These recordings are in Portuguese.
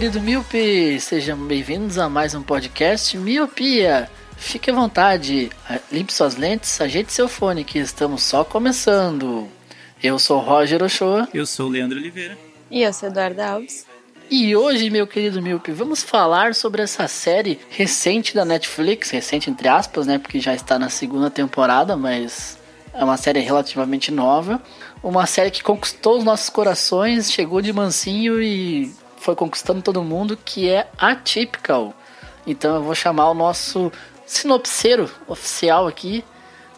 Querido Miope! Sejam bem-vindos a mais um podcast Miopia. Fique à vontade, limpe suas lentes, ajeite seu fone que estamos só começando. Eu sou Roger Ochoa Eu sou o Leandro Oliveira. E eu sou Eduardo Alves. e hoje, meu querido Miope, vamos falar sobre essa série recente da Netflix, recente entre aspas, né, porque já está na segunda temporada, mas é uma série relativamente nova. Uma série que conquistou os nossos corações, chegou de mansinho e foi conquistando todo mundo, que é Atypical. Então eu vou chamar o nosso sinopseiro oficial aqui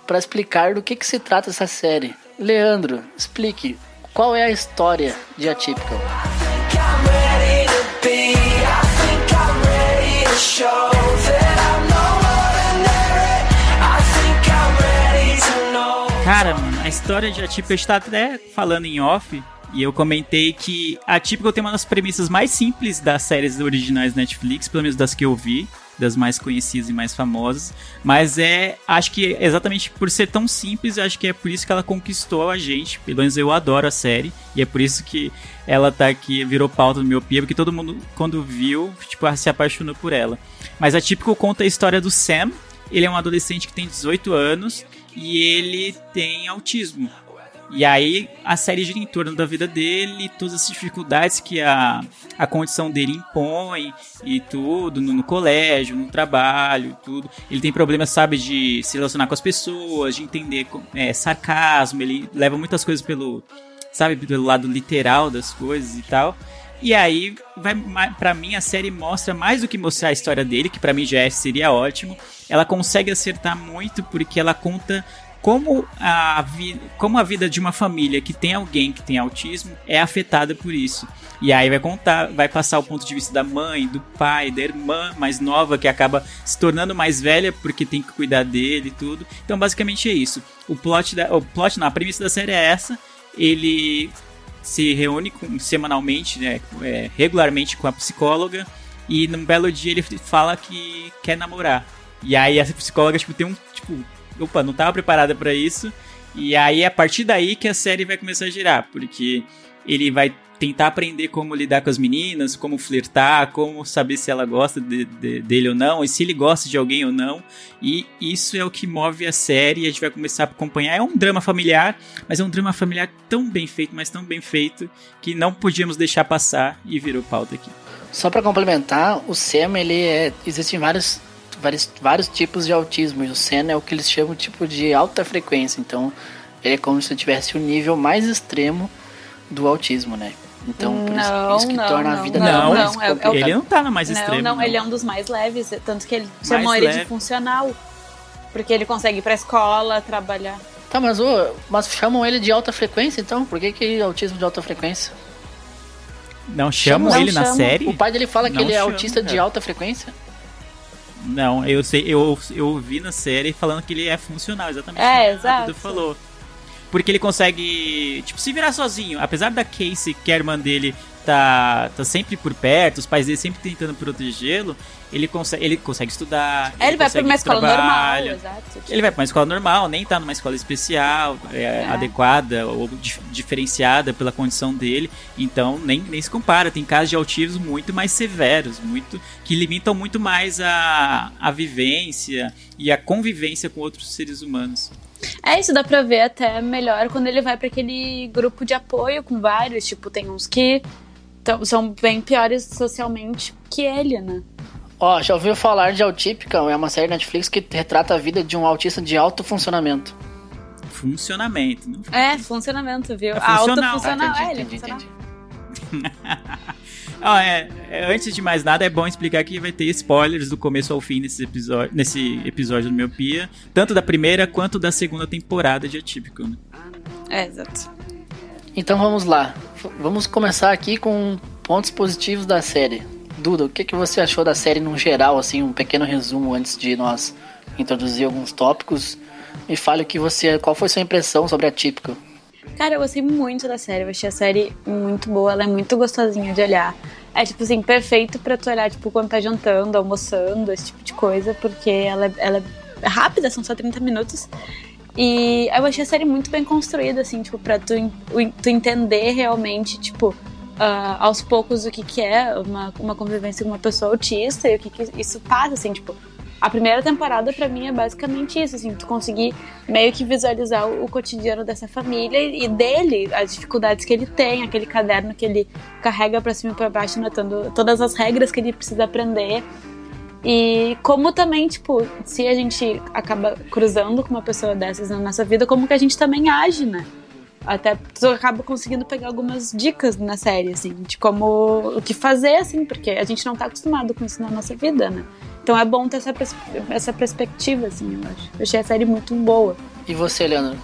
para explicar do que, que se trata essa série. Leandro, explique qual é a história de Atypical. Cara, mano, a história de Atípico, a gente tá até falando em off, e eu comentei que Atípico tem uma das premissas mais simples das séries originais Netflix, pelo menos das que eu vi, das mais conhecidas e mais famosas, mas é, acho que exatamente por ser tão simples, acho que é por isso que ela conquistou a gente, pelo menos eu adoro a série, e é por isso que ela tá aqui, virou pauta do Miopia, porque todo mundo, quando viu, tipo, se apaixonou por ela. Mas Atípico conta a história do Sam, ele é um adolescente que tem 18 anos e ele tem autismo. E aí a série gira em torno da vida dele, todas as dificuldades que a, a condição dele impõe e tudo, no, no colégio, no trabalho, tudo. Ele tem problemas, sabe, de se relacionar com as pessoas, de entender é, sarcasmo, ele leva muitas coisas pelo, sabe, pelo lado literal das coisas e tal. E aí, vai, pra mim, a série mostra mais do que mostrar a história dele, que pra mim já é- seria ótimo. Ela consegue acertar muito porque ela conta como a, como a vida de uma família que tem alguém que tem autismo é afetada por isso. E aí vai contar, vai passar o ponto de vista da mãe, do pai, da irmã mais nova que acaba se tornando mais velha porque tem que cuidar dele e tudo. Então, basicamente é isso. O plot da, o plot, não, a premissa da série é essa. Ele se reúne com- semanalmente, né, é, regularmente com a psicóloga e num belo dia ele fala que quer namorar. E aí essa psicóloga tipo tem um tipo, opa, não tava preparada pra isso. E aí é a partir daí que a série vai começar a girar, porque ele vai tentar aprender como lidar com as meninas, como flertar, como saber se ela gosta de- de- dele ou não, e se ele gosta de alguém ou não. E isso é o que move a série a gente vai começar a acompanhar. É um drama familiar, mas é um drama familiar tão bem feito, mas tão bem feito, que não podíamos deixar passar e virou pauta aqui. Só pra complementar, o SEM, ele é. Existem vários, vários, vários tipos de autismo. E o SEM é o que eles chamam tipo de alta frequência. Então, ele é como se tivesse o nível mais extremo do autismo, né? Então, por isso, Não, isso que não, torna a não, vida não, mais não, é- é. Ele não tá na mais não, extremo. não, ele é um dos mais leves, tanto que ele chamou ele de funcional. Porque ele consegue ir pra escola, trabalhar. Tá, mas, ô, mas chamam ele de alta frequência, então? Por que, que autismo de alta frequência? Não chamam Não ele na chamam. série? O pai dele fala que Não ele é chama, autista de cara. alta frequência? Não, eu sei, eu, eu ouvi na série falando que ele é funcional, exatamente É, exato. Dudu falou. Porque ele consegue, tipo, se virar sozinho. Apesar da Casey, que é a irmã dele, tá, tá sempre por perto, os pais dele sempre tentando protegê-lo, ele consegue, ele consegue estudar. É, ele vai pra consegue uma escola normal, exato. Ele vai pra uma escola normal, nem tá numa escola especial, é, adequada ou dif- diferenciada pela condição dele. Então nem, nem se compara. Tem casos de autismo muito mais severos, muito que limitam muito mais a, a vivência e a convivência com outros seres humanos. É isso, dá pra ver até melhor quando ele vai pra aquele grupo de apoio com vários. Tipo, tem uns que são bem piores socialmente que ele, né? Ó, já ouviu falar de Atypical? É uma série Netflix que retrata a vida de um autista de alto funcionamento. Funcionamento. Não É, funcionamento, viu? É A alta funcional. funcional. Ah, é, ele é entendi, funcional. entendi. Ah, é, é, antes de mais nada, é bom explicar que vai ter spoilers do começo ao fim nesse episódio, nesse episódio do Miopia, tanto da primeira quanto da segunda temporada de Atípico. Né? É, exato. Então vamos lá. Vamos começar aqui com pontos positivos da série. Duda, o que, que você achou da série no geral, assim, um pequeno resumo antes de nós introduzir alguns tópicos. E fale o que você, qual foi sua impressão sobre a Típica. Cara, eu gostei muito da série. Eu achei a série muito boa. Ela é muito gostosinha de olhar. É, tipo assim, perfeito pra tu olhar, tipo, quando tá jantando, almoçando, esse tipo de coisa. Porque ela, é, ela é rápida, são só 30 minutos. E eu achei a série muito bem construída, assim, tipo, pra tu, tu entender realmente, tipo, uh, aos poucos o que, que é uma, uma convivência com uma pessoa autista e o que, que isso passa, assim, tipo, a primeira temporada para mim é basicamente isso, assim, tu conseguir meio que visualizar o, cotidiano dessa família e, dele, as dificuldades que ele tem, aquele caderno que ele carrega para cima e para baixo, notando todas as regras que ele precisa aprender. E como também, tipo, se a gente acaba cruzando com uma pessoa dessas na nossa vida, como que a gente também age, né? Até tu acaba conseguindo pegar algumas dicas na série, assim, de como o que fazer, assim, porque a gente não tá acostumado com isso na nossa vida, né? Então é bom ter essa, pers essa perspectiva, assim, eu acho. Eu achei a série muito boa. E você, Leandro?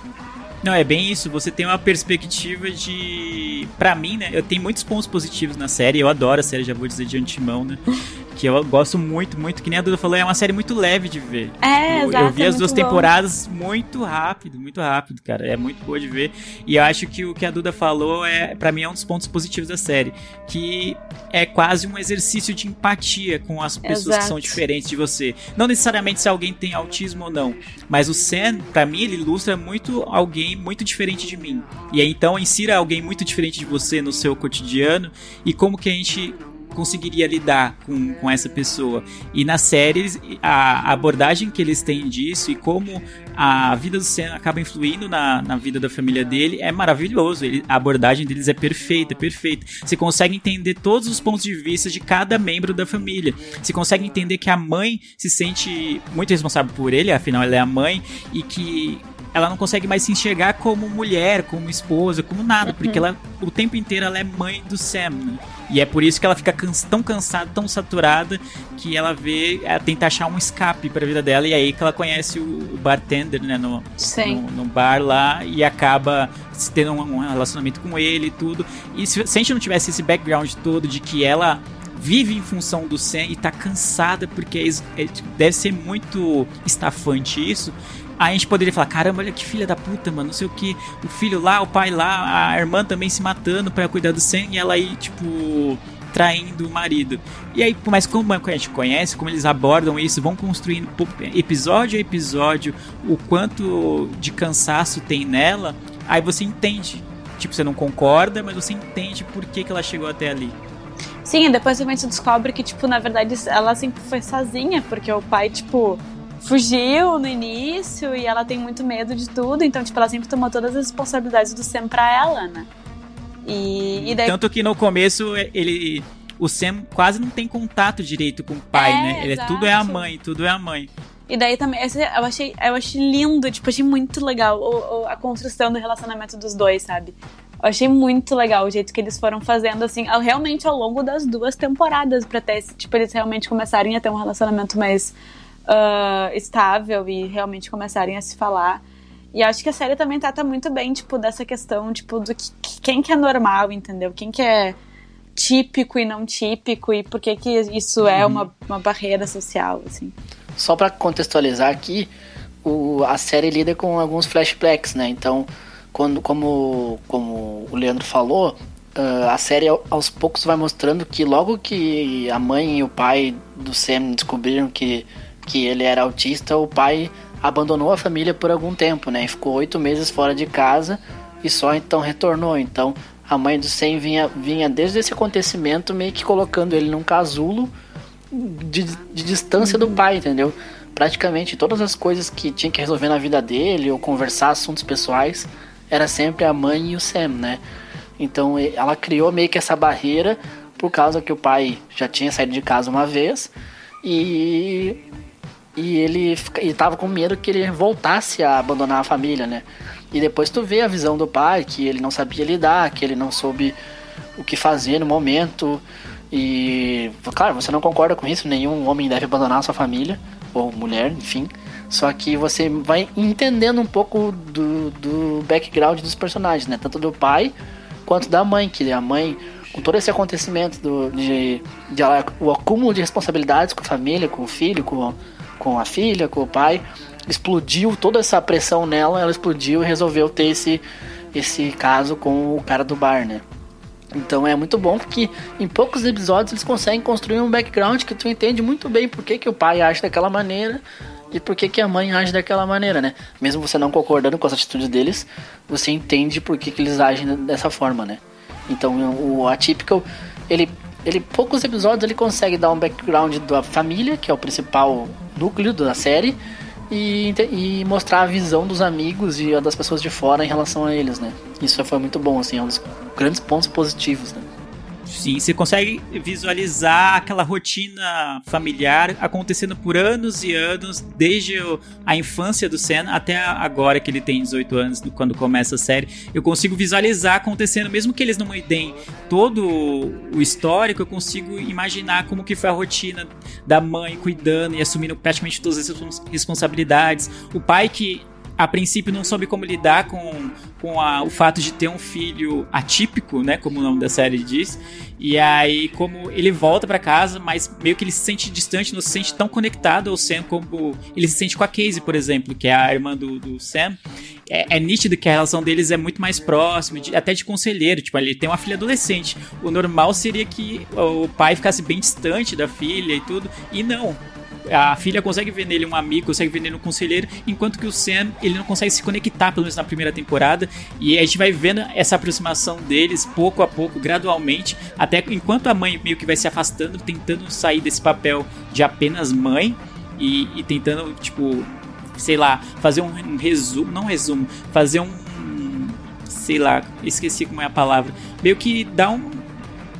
Não, é bem isso. Você tem uma perspectiva de. Pra mim, né? Eu tenho muitos pontos positivos na série. Eu adoro a série, já vou dizer de antemão, né? que eu gosto muito, muito, que nem a Duda falou, é uma série muito leve de ver. É, eu, exato, eu vi é as duas bom. temporadas muito rápido, muito rápido, cara. É muito boa de ver. E eu acho que o que a Duda falou é, para mim, é um dos pontos positivos da série. Que é quase um exercício de empatia com as pessoas Exato. que são diferentes de você. Não necessariamente se alguém tem autismo ou não. Mas o Sam, para mim, ele ilustra muito alguém muito diferente de mim. E aí, então, insira alguém muito diferente de você no seu cotidiano e como que a gente conseguiria lidar com, com essa pessoa. E na série, a abordagem que eles têm disso e como a vida do Sam acaba influindo na, na vida da família dele é maravilhoso. Ele, a abordagem deles é perfeita, perfeita. Você consegue entender todos os pontos de vista de cada membro da família. Você consegue entender que a mãe se sente muito responsável por ele, afinal ela é a mãe, e que ela não consegue mais se enxergar como mulher, como esposa, como nada, porque ela o tempo inteiro ela é mãe do Sam. Né? E é por isso que ela fica cansa, tão cansada, tão saturada, que ela vê, ela tenta achar um escape para a vida dela, e é aí que ela conhece o, o bartender, né, no, no, no, bar lá, e acaba tendo um, um relacionamento com ele e tudo. E se, se a gente não tivesse esse background todo de que ela vive em função do Sam e tá cansada porque é, é, deve ser muito estafante isso. A gente poderia falar, caramba, olha que filha da puta, mano, não sei o que. O filho lá, o pai lá, a irmã também se matando para cuidar do Sam e ela aí, tipo, traindo o marido. E aí, mas como a gente conhece, como eles abordam isso, vão construindo episódio a episódio o quanto de cansaço tem nela, aí você entende. Tipo, você não concorda, mas você entende por que, que ela chegou até ali. Sim, depois você descobre que, tipo, na verdade ela sempre foi sozinha, porque o pai, tipo, fugiu no início e ela tem muito medo de tudo, então, tipo, ela sempre tomou todas as responsabilidades do Sam pra ela, né? E, e daí... Tanto que no começo ele. O Sam quase não tem contato direito com o pai, É, né? Ele é, exato. tudo é a mãe, tudo é a mãe. E daí também, eu achei, eu achei lindo, tipo, achei muito legal o- o- a construção do relacionamento dos dois, sabe? Eu achei muito legal o jeito que eles foram fazendo, assim, ao- realmente ao longo das duas temporadas, pra ter, esse- tipo, eles realmente começarem a ter um relacionamento mais ah, estável e realmente começarem a se falar. E acho que a série também trata muito bem, tipo, dessa questão, tipo, do que, que- quem que é normal, entendeu? Quem que é típico e não típico e por que que isso é uma, uma barreira social, assim. Só pra contextualizar aqui, o, a série lida com alguns flashbacks, né? Então, quando, como, como o Leandro falou, ah, a série ao- aos poucos vai mostrando que logo que a mãe e o pai do Sam descobriram que, que ele era autista, o pai abandonou a família por algum tempo, né? Ficou oito meses fora de casa e só então retornou. Então, a mãe do Sam vinha, vinha desde esse acontecimento meio que colocando ele num casulo de, de distância do pai, entendeu? Praticamente todas as coisas que tinha que resolver na vida dele ou conversar assuntos pessoais era sempre a mãe e o Sam, né? Então ela criou meio que essa barreira por causa que o pai já tinha saído de casa uma vez e e ele fica- e tava com medo que ele voltasse a abandonar a família, né? E depois tu vê a visão do pai, que ele não sabia lidar, que ele não soube o que fazer no momento. E, claro, você não concorda com isso, nenhum homem deve abandonar a sua família, ou mulher, enfim. Só que você vai entendendo um pouco do, do background dos personagens, né? Tanto do pai quanto da mãe, que a mãe, com todo esse acontecimento do, de, de o acúmulo de responsabilidades com a família, com o filho, com, com a filha, com o pai, explodiu toda essa pressão nela, ela explodiu e resolveu ter esse, esse caso com o cara do bar, né? Então é muito bom porque em poucos episódios eles conseguem construir um background que tu entende muito bem por que, que o pai age daquela maneira e por que, que a mãe age daquela maneira, né? Mesmo você não concordando com as atitudes deles, você entende por que, que eles agem dessa forma, né? Então o Atypical, ele, ele poucos episódios ele consegue dar um background da família, que é o principal núcleo da série, e, e mostrar a visão dos amigos e das pessoas de fora em relação a eles, né? Isso foi muito bom, assim, é um dos grandes pontos positivos, né? Sim, você consegue visualizar aquela rotina familiar acontecendo por anos e anos, desde a infância do Sam até agora que ele tem 18 anos, do- quando começa a série. Eu consigo visualizar acontecendo, mesmo que eles não me deem todo o histórico, eu consigo imaginar como que foi a rotina da mãe cuidando e assumindo praticamente todas as respons- responsabilidades. O pai que a princípio não soube como lidar com, com a- o fato de ter um filho atípico, né, como o nome da série diz. E aí como ele volta pra casa, mas meio que ele se sente distante, não se sente tão conectado ao Sam como ele se sente com a Casey, por exemplo, que é a irmã do, do Sam. É, é nítido que a relação deles é muito mais próxima, de- até de conselheiro. Tipo, ele tem uma filha adolescente. O normal seria que o pai ficasse bem distante da filha e tudo. E não a filha consegue ver nele um amigo, consegue ver nele um conselheiro, enquanto que o Sam, ele não consegue se conectar, pelo menos na primeira temporada, e a gente vai vendo essa aproximação deles pouco a pouco, gradualmente, até enquanto a mãe meio que vai se afastando, tentando sair desse papel de apenas mãe e, e tentando, tipo, sei lá, fazer um, um resumo, não resumo, fazer um, sei lá, esqueci como é a palavra, meio que dá um,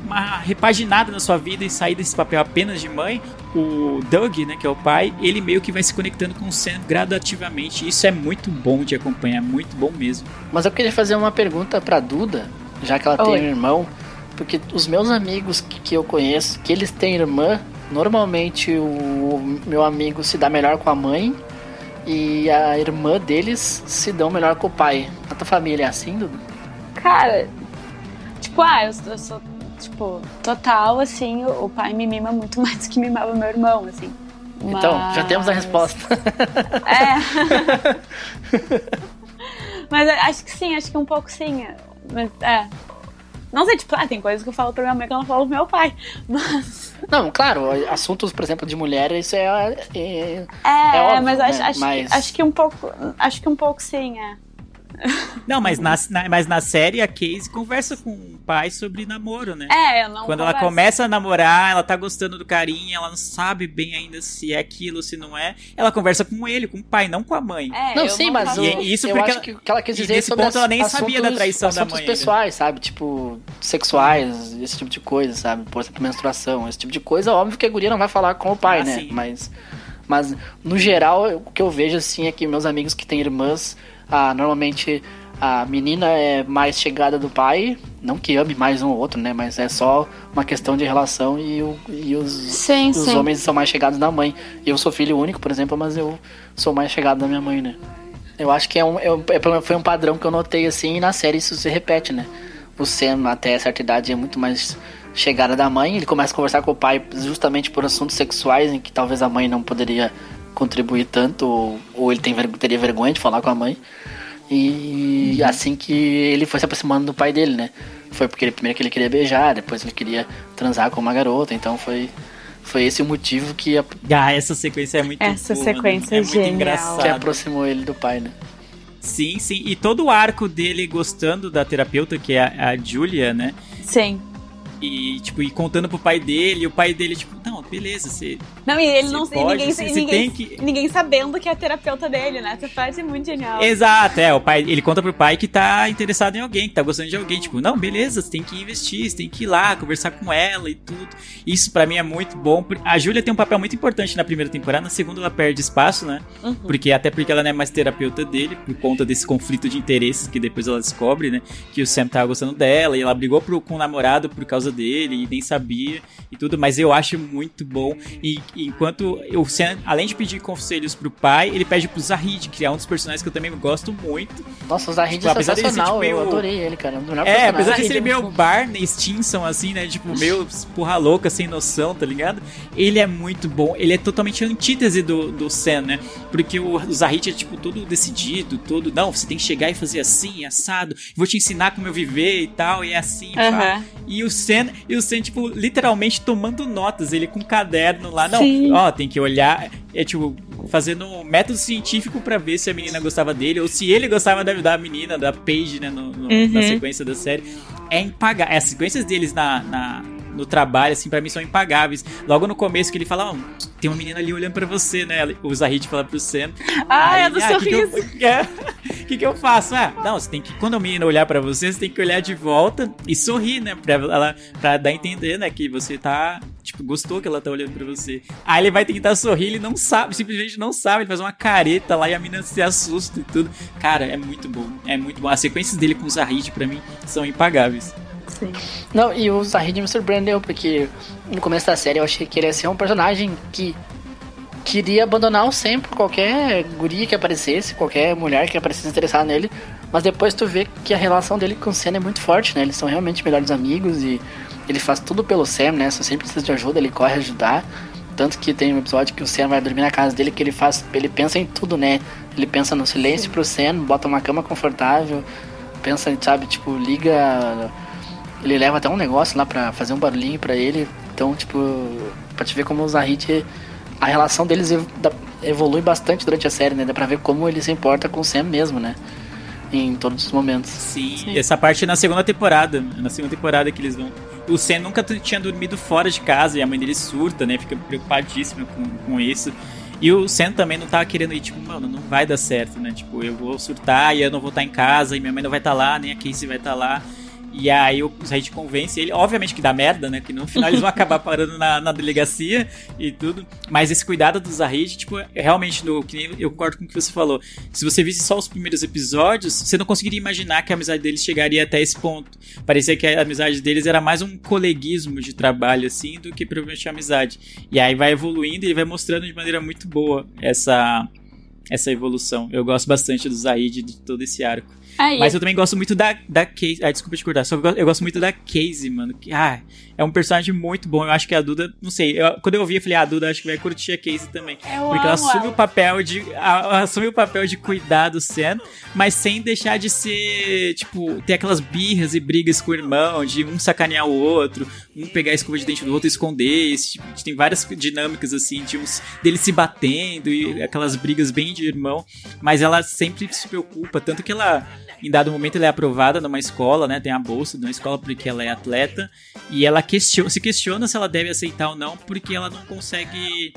uma repaginada na sua vida e sair desse papel apenas de mãe, o Doug, né, que é o pai, ele meio que vai se conectando com o Sam gradativamente. Isso é muito bom de acompanhar, muito bom mesmo. Mas eu queria fazer uma pergunta pra Duda, já que ela tem Oi. um irmão, porque os meus amigos que, que eu conheço, que eles têm irmã, normalmente o meu amigo se dá melhor com a mãe e a irmã deles se dão melhor com o pai. A tua família é assim, Duda? Cara, tipo, ah, eu, eu sou, tipo, total, assim, o, pai me mima muito mais do que mimava meu irmão, assim. Então, já temos a Mas- resposta. É. Mas acho que sim, acho que um pouco sim. Mas, é. Não sei, tipo, ah, tem coisas que eu falo pra minha mãe que eu não falo pro meu pai. Mas. Não, claro, assuntos, por exemplo, de mulher, isso é. é- É, É óbvio, mas né? acho, acho, Mas- Que, acho que um pouco. Acho que um pouco sim, é. Não, mas na, na- mas na série a Casey conversa com o pai sobre namoro, né? É, eu não. Quando ela converso. começa a namorar, ela tá gostando do carinha, ela não sabe bem ainda se é aquilo, se não é. Ela conversa com ele, com o pai, não com a mãe. É, Não, eu sim, mas faço- o, E- isso eu porque acho ela- que o que ela quis e dizer nesse sobre ponto ela nem assuntos- sabia da traição da mãe ainda. pessoais, sabe? Tipo, sexuais, esse tipo de coisa, sabe? Por exemplo, menstruação, esse tipo de coisa. Óbvio que a guria não vai falar com o pai, Ah, né? sim. Mas, mas, no geral, o que eu vejo, assim, é que meus amigos que têm irmãs, ah, normalmente a menina é mais chegada do pai. Não que ame mais um ou outro, né? Mas é só uma questão de relação e, o, e os, Sim, os sim. homens são mais chegados da mãe. Eu sou filho único, por exemplo, mas eu sou mais chegado da minha mãe, né? Eu acho que é um, é é foi um padrão que eu notei assim e na série isso se repete, né? O Sam, até certa idade, é muito mais chegada da mãe. Ele começa a conversar com o pai justamente por assuntos sexuais em que talvez a mãe não poderia contribuir tanto, ou, ou ele tem, teria vergonha de falar com a mãe. E assim que ele foi se aproximando do pai dele, né? Foi porque ele, primeiro que ele queria beijar, depois ele queria transar com uma garota, então foi, foi esse o motivo que, a- Ah, essa sequência é muito Essa boa, sequência é é muito genial. engraçada. que aproximou ele do pai, né? Sim, sim. E todo o arco dele gostando da terapeuta, que é a, a Julia, né? Sim. E, tipo, e contando pro pai dele, e o pai dele, tipo, não, beleza, você. Não, e ele Você não pode, e ninguém, você- você ninguém, tem que- ninguém sabendo que é a terapeuta dele, né? Essa parte é muito genial. Exato, é, o pai, ele conta pro pai que tá interessado em alguém, que tá gostando de alguém, tipo, não, beleza, você tem que investir, você tem que ir lá, conversar com ela e tudo. Isso pra mim é muito bom. A Júlia tem um papel muito importante na primeira temporada, na segunda ela perde espaço, né? Uhum. Porque até porque ela não é mais terapeuta dele, por conta desse conflito de interesses que depois ela descobre, né? Que o Sam tava gostando dela e ela brigou pro, com o namorado por causa dele e nem sabia e tudo, mas eu acho muito bom. E, e enquanto o Sam, além de pedir conselhos pro pai, ele pede pro Zahid, que é um dos personagens que eu também gosto muito. Nossa, o Zahid Tipo, é apesar dele ser, sensacional, tipo, eu meio- adorei ele, cara. Um É, personagens. apesar de ser é meio Barney Stinson, assim, né? Tipo, meio porra louca, sem noção, tá ligado? Ele é muito bom. Ele é totalmente a antítese do, do Sam, né? Porque o, o Zahid é, tipo, todo decidido, todo... Não, você tem que chegar e fazer assim, assado. Vou te ensinar como eu viver e tal, e é assim, pá. Aham. E o Sam, e o Sam, tipo, literalmente tomando notas. Ele com um caderno lá. Não, Sim. ó, tem que olhar. É tipo, fazendo um método científico pra ver se a menina gostava dele ou se ele gostava da, da menina, da Paige, né? no- no- Na Uhum. sequência da série. É impagável. As sequências deles na. na- no trabalho, assim, pra mim são impagáveis. Logo no começo que ele fala, ó, tem uma menina ali olhando pra você, né? O Zahid fala pro Sam. Ah, Aí é do "Ah, que que eu- sorriso. O que, que eu faço? Ah, não, você tem que. Quando a menina olhar pra você, você tem que olhar de volta e sorrir, né? Pra, ela, pra dar a entender, né? Que você tá. Tipo, gostou que ela tá olhando pra você. Aí ele vai tentar sorrir, ele não sabe, simplesmente não sabe. Ele faz uma careta lá e a menina se assusta e tudo. Cara, é muito bom. É muito bom. As sequências dele com o Zahid, pra mim, são impagáveis. Sim. Não, e o Zahid me surpreendeu, porque no começo da série eu achei que ele ia ser um personagem que queria abandonar o Sam por qualquer guria que aparecesse, qualquer mulher que aparecesse interessada nele. Mas depois tu vê que a relação dele com o Sam é muito forte, né? Eles são realmente melhores amigos e ele faz tudo pelo Sam, né? Se o Sam precisa de ajuda, ele corre ajudar. Tanto que tem um episódio que o Sam vai dormir na casa dele que ele faz. Ele pensa em tudo, né? Ele pensa no silêncio pro Sam, bota uma cama confortável, pensa, sabe, tipo, liga. Ele leva até um negócio lá pra fazer um barulhinho pra ele. Então, tipo, pra te ver como o Zahid. A relação deles evolui bastante durante a série, né? Dá pra ver como ele se importa com o Sam mesmo, né? Em todos os momentos. Sim, essa parte é na segunda temporada. É na segunda temporada que eles vão. O Sam nunca tinha dormido fora de casa e a mãe dele surta, né? Fica preocupadíssima com, com isso. E o Sam também não tava querendo ir, tipo, mano, não vai dar certo, né? Tipo, eu vou surtar e eu não vou estar em casa e minha mãe não vai estar lá, nem a Casey vai estar lá. E aí o Zahid convence ele, obviamente que dá merda, né? Que no final eles vão acabar parando na, na delegacia e tudo. Mas esse cuidado do Zahid, tipo, realmente, no, eu concordo com o que você falou. Se você visse só os primeiros episódios, você não conseguiria imaginar que a amizade deles chegaria até esse ponto. Parecia que a amizade deles era mais um coleguismo de trabalho, assim, do que provavelmente amizade. E aí vai evoluindo e ele vai mostrando de maneira muito boa essa, essa evolução. Eu gosto bastante do Zahid, de todo esse arco. Aí, Mas eu também gosto muito da, da Casey. Ah, desculpa te cortar. Só que eu gosto, eu gosto muito da Casey, mano. Que, ah, é um personagem muito bom. Eu acho que a Duda, não sei. eu- quando eu ouvi, eu falei, ah, a Duda acho que vai curtir a Casey também. Eu porque ela assume ela. o papel de. a- assume o papel de cuidar do Sam, mas sem deixar de ser, tipo, ter aquelas birras e brigas com o irmão, de um sacanear o outro, um pegar a escova de dente do outro e esconder. Esse, tipo, tem várias dinâmicas, assim, de uns deles se batendo e aquelas brigas bem de irmão. Mas ela sempre se preocupa, tanto que ela. Em dado momento ela é aprovada numa escola, né? Tem a bolsa de uma escola porque ela é atleta. E ela se questiona se ela deve aceitar ou não, porque ela não consegue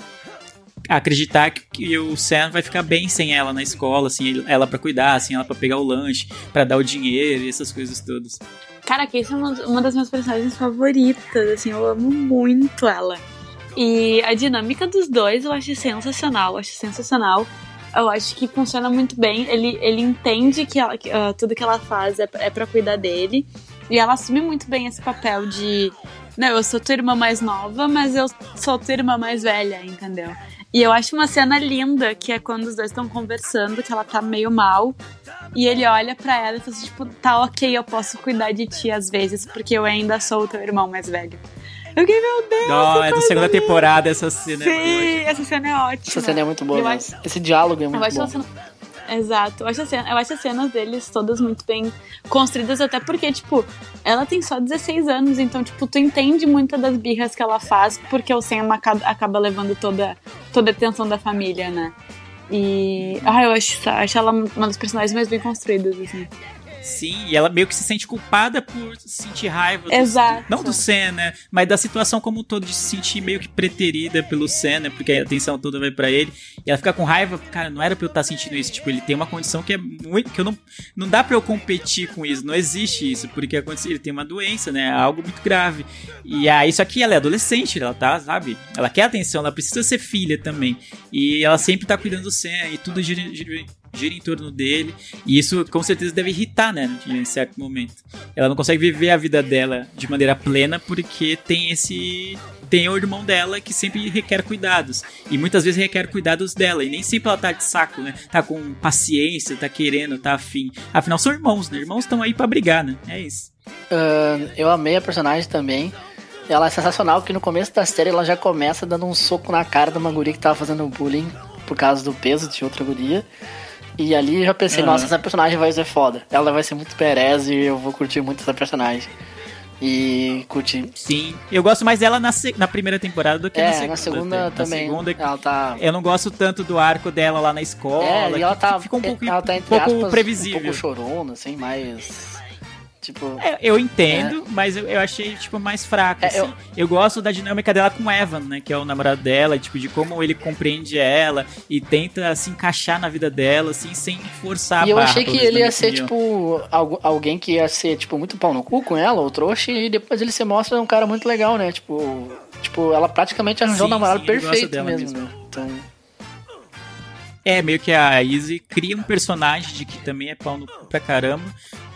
acreditar que, o Sam vai ficar bem sem ela na escola, assim, ela pra cuidar, assim, ela pra pegar o lanche, pra dar o dinheiro e essas coisas todas. Cara, Casey é uma, uma das minhas personagens favoritas, assim, eu amo muito ela. E a dinâmica dos dois eu acho sensacional, eu acho sensacional. Eu acho que funciona muito bem. Ele, ele entende que, ela- que, ah, tudo que ela faz é, é para cuidar dele. E ela assume muito bem esse papel de. Não, eu sou tua irmã mais nova, mas eu sou tua irmã mais velha, entendeu? E eu acho uma cena linda, que é quando os dois estão conversando, que ela tá meio mal. E ele olha pra ela e fala assim, tipo, tá ok, eu posso cuidar de ti às vezes, porque eu ainda sou o teu irmão mais velho. Eu fiquei, meu Deus, Não, é da segunda linda. temporada essa cena. é. Sim, essa cena é ótima. Essa cena é muito boa, né? acho- Esse diálogo é Eu muito acho bom. cena... Exato, eu acho, cena- eu acho as cenas deles todas muito bem construídas, até porque, tipo, ela tem só 16 anos, então, tipo, tu entende muitas das birras que ela faz, porque o Sam acaba, acaba levando toda, toda a atenção da família, né? E. Ah, eu acho, acho ela uma das personagens mais bem construídas, assim. Sim, e ela meio que se sente culpada por sentir raiva. do- Exato. não do Senna, mas da situação como um todo, de se sentir meio que preterida pelo Senna, porque a atenção toda vai pra ele. E ela fica com raiva, cara, não era pra eu estar sentindo isso. Tipo, ele tem uma condição que é muito. que eu não. Não dá pra eu competir com isso, não existe isso, porque ele tem uma doença, né? Algo muito grave. E aí, só que ela é adolescente, ela tá, sabe? Ela quer atenção, ela precisa ser filha também. E ela sempre tá cuidando do Senna e tudo gira, gira, gira em torno dele. E isso com certeza deve irritar, né? Em certo momento. Ela não consegue viver a vida dela de maneira plena porque tem esse. Tem o irmão dela que sempre requer cuidados. E muitas vezes requer cuidados dela. E nem sempre ela tá de saco, né? Tá com paciência, tá querendo, tá afim. Afinal, são irmãos, né? Irmãos estão aí pra brigar, né? É isso. Ah, eu amei a personagem também. Ela é sensacional que no começo da série ela já começa dando um soco na cara de uma guria que tava fazendo bullying por causa do peso de outra guria. E ali eu já pensei, Aham. nossa, essa personagem vai ser foda. Ela vai ser muito Perez e eu vou curtir muito essa personagem. E curti. Sim. Eu gosto mais dela na, na primeira temporada do que na É, segunda. na segunda também. Na segunda, ela tá. eu não gosto tanto do arco dela lá na escola. É, e ela tá. Fica um pouco, ela tá um pouco aspas, previsível. Um pouco chorona, assim, mais. Tipo. É, eu entendo, mas eu, eu achei, tipo, mais fraco, É, assim. eu- eu... gosto da dinâmica dela com o Evan, né? Que é o namorado dela, tipo, de como ele compreende ela e tenta se encaixar na vida dela, assim, sem forçar E eu barra, achei que ele ia minha ser, opinião. tipo, algu- alguém que ia ser, tipo, muito pau no cu com ela, ou trouxa, e depois ele se mostra um cara muito legal, né? Tipo, tipo ela praticamente arranjou Sim, um namorado sim, perfeito mesmo, mesmo. Então, É, meio que a Izzy cria um personagem de que também é pau no pra caramba,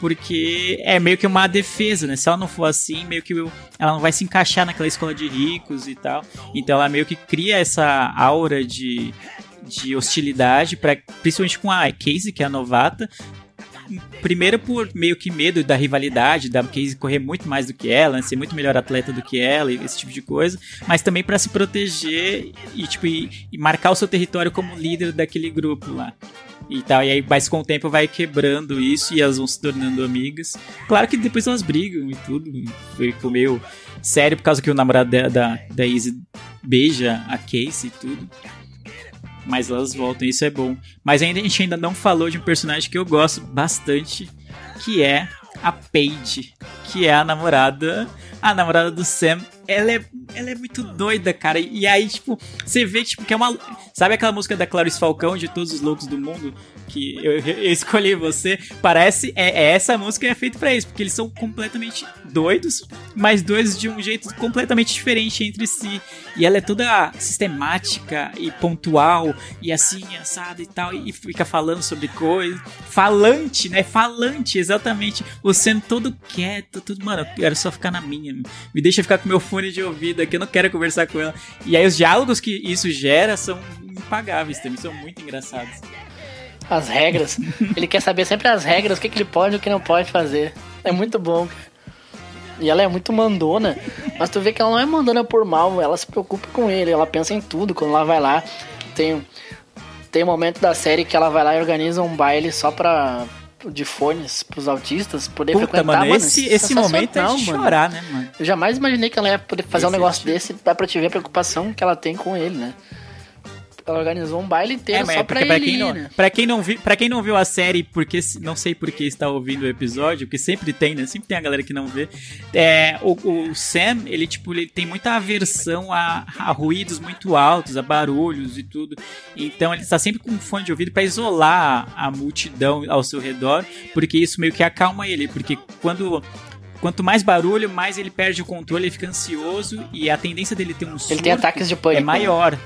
porque é meio que uma defesa, né? Se ela não for assim, meio que ela não vai se encaixar naquela escola de ricos e tal. Então ela meio que cria essa aura de, de hostilidade, pra, principalmente com a Casey, que é a novata. Primeiro por meio que medo da rivalidade, da Casey correr muito mais do que ela, ser muito melhor atleta do que ela, e esse tipo de coisa, mas também pra se proteger e tipo e, e marcar o seu território como líder daquele grupo lá. E tal, e aí, mas com o tempo vai quebrando isso e elas vão se tornando amigas. Claro que depois elas brigam e tudo. Ficou meio sério por causa que o namorado da, da, da Izzy beija a Casey e tudo. Mas elas voltam, isso é bom. Mas ainda a gente ainda não falou de um personagem que eu gosto bastante, que é a Paige, que é a namorada, a namorada do Sam. Ela é, ela é muito doida, cara. E aí, tipo, você vê tipo que é uma, sabe aquela música da Clarice Falcão de todos os loucos do mundo? Que eu, eu escolhi você. Parece é, é essa música é feita pra isso, porque eles são completamente doidos, mas doidos de um jeito completamente diferente entre si. E ela é toda sistemática e pontual e assim, assada e tal, e fica falando sobre coisas. Falante, né? Falante, exatamente. O Sam todo quieto, tudo. Mano, eu quero só ficar na minha. Me deixa ficar com meu fone de ouvido aqui, eu não quero conversar com ela. E aí os diálogos que isso gera são impagáveis também, são muito engraçados. as regras. ele quer saber sempre as regras, o que, que ele pode e o que não pode fazer. É muito bom. E ela é muito mandona, mas tu vê que ela não é mandona por mal, ela se preocupa com ele, ela pensa em tudo quando ela vai lá. Tem, tem momento da série que ela vai lá e organiza um baile só pra de fones pros autistas poder Puta, frequentar, mano, mano. esse, esse momento é de mano. chorar, né, mano? Eu jamais imaginei que ela ia poder fazer um Esse é negócio tipo- desse, dá pra te ver a preocupação que ela tem com ele, né? Ela organizou um baile inteiro mas só é pra ele pra quem, não, né? pra, quem não vi, pra quem não viu a série, porque não sei por que está ouvindo o episódio, porque sempre tem, né? Sempre tem a galera que não vê. É, o, o Sam, ele, tipo, ele tem muita aversão a, a ruídos muito altos, a barulhos e tudo. Então ele está sempre com um fone de ouvido para isolar a multidão ao seu redor, porque isso meio que acalma ele. Porque quando. Quanto mais barulho, mais ele perde o controle, ele fica ansioso e a tendência dele ter um Ele surto tem ataques de pânico. é maior.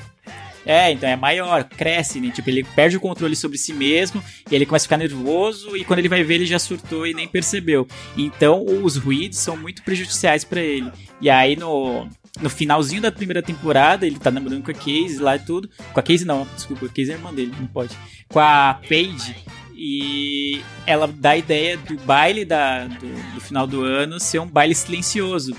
É, então é maior, cresce, né? Tipo, ele perde o controle sobre si mesmo, e ele começa a ficar nervoso, e quando ele vai ver, ele já surtou e nem percebeu. Então, os ruídos são muito prejudiciais pra ele. E aí, no, no finalzinho da primeira temporada, ele tá namorando com a Casey lá e tudo. Com a Casey não, desculpa, a Casey é irmã dele, não pode. Com a Paige. E ela dá a ideia do baile da, do, do final do ano ser um baile silencioso.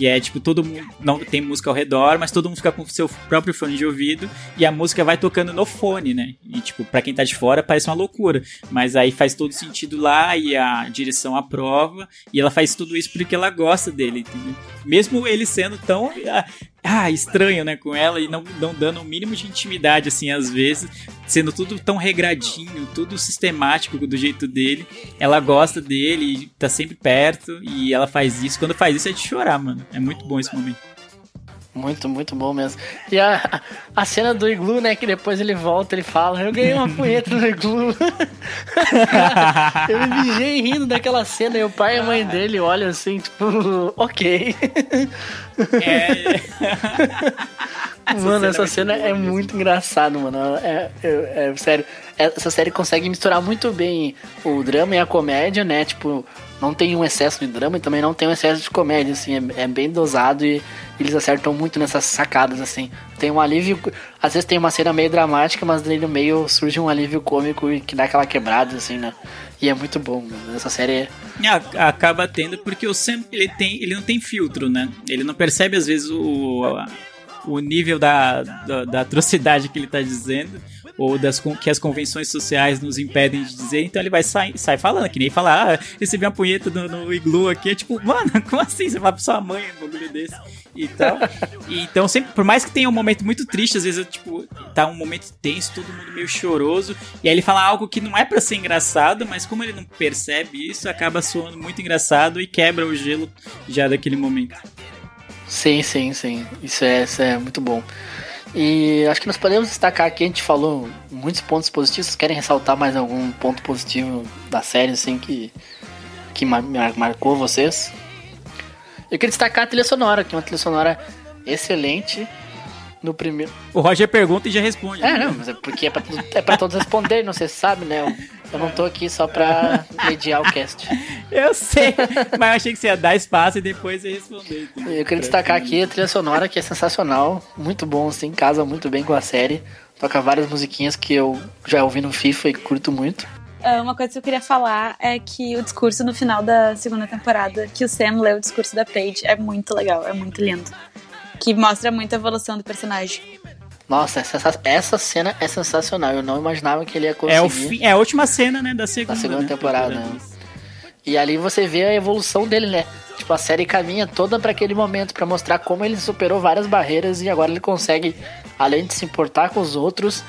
Que é tipo, todo mundo não tem música ao redor, mas todo mundo fica com o seu próprio fone de ouvido e a música vai tocando no fone, né? E tipo, pra quem tá de fora parece uma loucura, mas aí faz todo sentido lá e a direção aprova e ela faz tudo isso porque ela gosta dele, entendeu? Mesmo ele sendo tão ah, estranho, né, com ela e não, não dando o mínimo de intimidade, assim, às vezes, sendo tudo tão regradinho, tudo sistemático do jeito dele. Ela gosta dele, tá sempre perto e ela faz isso. Quando faz isso é de chorar, mano. É muito bom esse momento. Muito, muito bom mesmo. E a, a cena do iglu, né? Que depois ele volta, ele fala: Eu ganhei uma punheta no iglu. eu me mijei rindo daquela cena e o pai e a mãe dele olham assim, tipo, ok. É. mano, essa cena, é, muito, muito engraçada, mano. É, é, é, sério, essa série consegue misturar muito bem o drama e a comédia, né? Tipo, não tem um excesso de drama e também não tem um excesso de comédia, assim, é, é, bem dosado e eles acertam muito nessas sacadas, assim. Tem um alívio, às vezes tem uma cena meio dramática, mas daí no meio surge um alívio cômico que dá aquela quebrada, assim, né? E é muito bom, essa série é... Acaba tendo, porque o Sam, ele, tem, ele não tem filtro, né? Ele não percebe, às vezes, o, o nível da, da, da atrocidade que ele tá dizendo ou das que as convenções sociais nos impedem de dizer, então ele vai sair sai falando, que nem falar, ah, recebi uma punheta no, no iglu aqui, é tipo, mano, como assim? Você vai pra sua mãe um bagulho desse e tal. E, então, sempre, por mais que tenha um momento muito triste, às vezes, tipo, tá um momento tenso, todo mundo meio choroso, e aí ele fala algo que não é para ser engraçado, mas como ele não percebe isso, acaba soando muito engraçado e quebra o gelo já daquele momento. Sim, sim, sim. Isso é, isso é muito bom. E acho que nós podemos destacar aqui, a gente falou muitos pontos positivos. Vocês querem ressaltar mais algum ponto positivo da série, assim, que, que mar marcou vocês? Eu queria destacar a trilha sonora, que é uma trilha sonora excelente no primeiro. O Roger pergunta e já responde. É, não, mas é porque é pra, é pra todos responder, não sei se sabe, né? Eu, não tô aqui só pra mediar o cast. eu sei, mas eu achei que você ia dar espaço e depois ia responder. Então. Eu queria destacar aqui a trilha sonora, que é sensacional, muito bom, assim, casa muito bem com a série. Toca várias musiquinhas que eu já ouvi no FIFA e curto muito. Ah, uma coisa que eu queria falar é que o discurso no final da segunda temporada, que o Sam leu o discurso da Paige, é muito legal, é muito lindo que mostra muito a evolução do personagem. Nossa, essa, essa cena é sensacional. Eu não imaginava que ele ia conseguir. É, o fim, é a última cena, né, da segunda, da segunda né, temporada. E ali você vê a evolução dele, né? Tipo, a série caminha toda para aquele momento para mostrar como ele superou várias barreiras e agora ele consegue, além de se importar com os outros,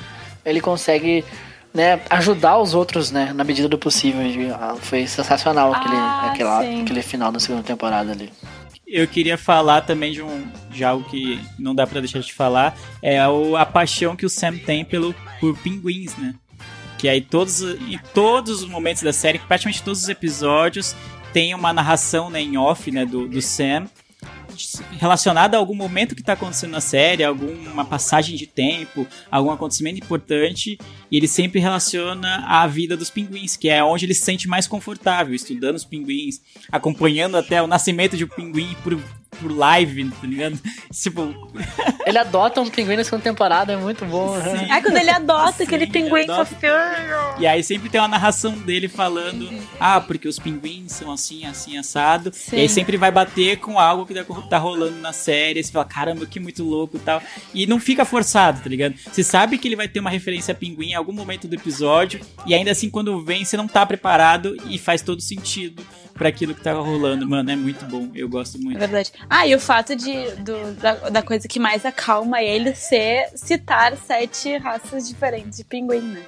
ele consegue, né, ajudar os outros, né, na medida do possível. Ah, foi sensacional aquele, ah, aquele, aquele final da segunda temporada ali eu queria falar também de um de algo que não dá para deixar de falar, é o, a paixão que o Sam tem pelo por pinguins, né? Que aí todos em todos os momentos da série, praticamente todos os episódios, tem uma narração né, em off, né, do, do Sam relacionada a algum momento que está acontecendo na série, alguma passagem de tempo, algum acontecimento importante, e ele sempre relaciona a vida dos pinguins, que é onde ele se sente mais confortável, estudando os pinguins, acompanhando até o nascimento de um pinguim por por live, tá ligado? Tipo. Ele adota um pinguim na segunda temporada, é muito bom. Sim. É quando ele adota Sim, aquele pinguim fofinho. E aí sempre tem uma narração dele falando: ah, porque os pinguins são assim, assim, assado. Sim. E aí sempre vai bater com algo que tá rolando na série. E você fala, caramba, que muito louco e tal. E não fica forçado, tá ligado? Você sabe que ele vai ter uma referência a pinguim em algum momento do episódio. E ainda assim, quando vem, você não tá preparado e faz todo sentido para aquilo que tava rolando, mano. É muito bom. Eu gosto muito. É verdade. Ah, e o fato de, do, da, da coisa que mais acalma ele ser citar sete raças diferentes de pinguim, né?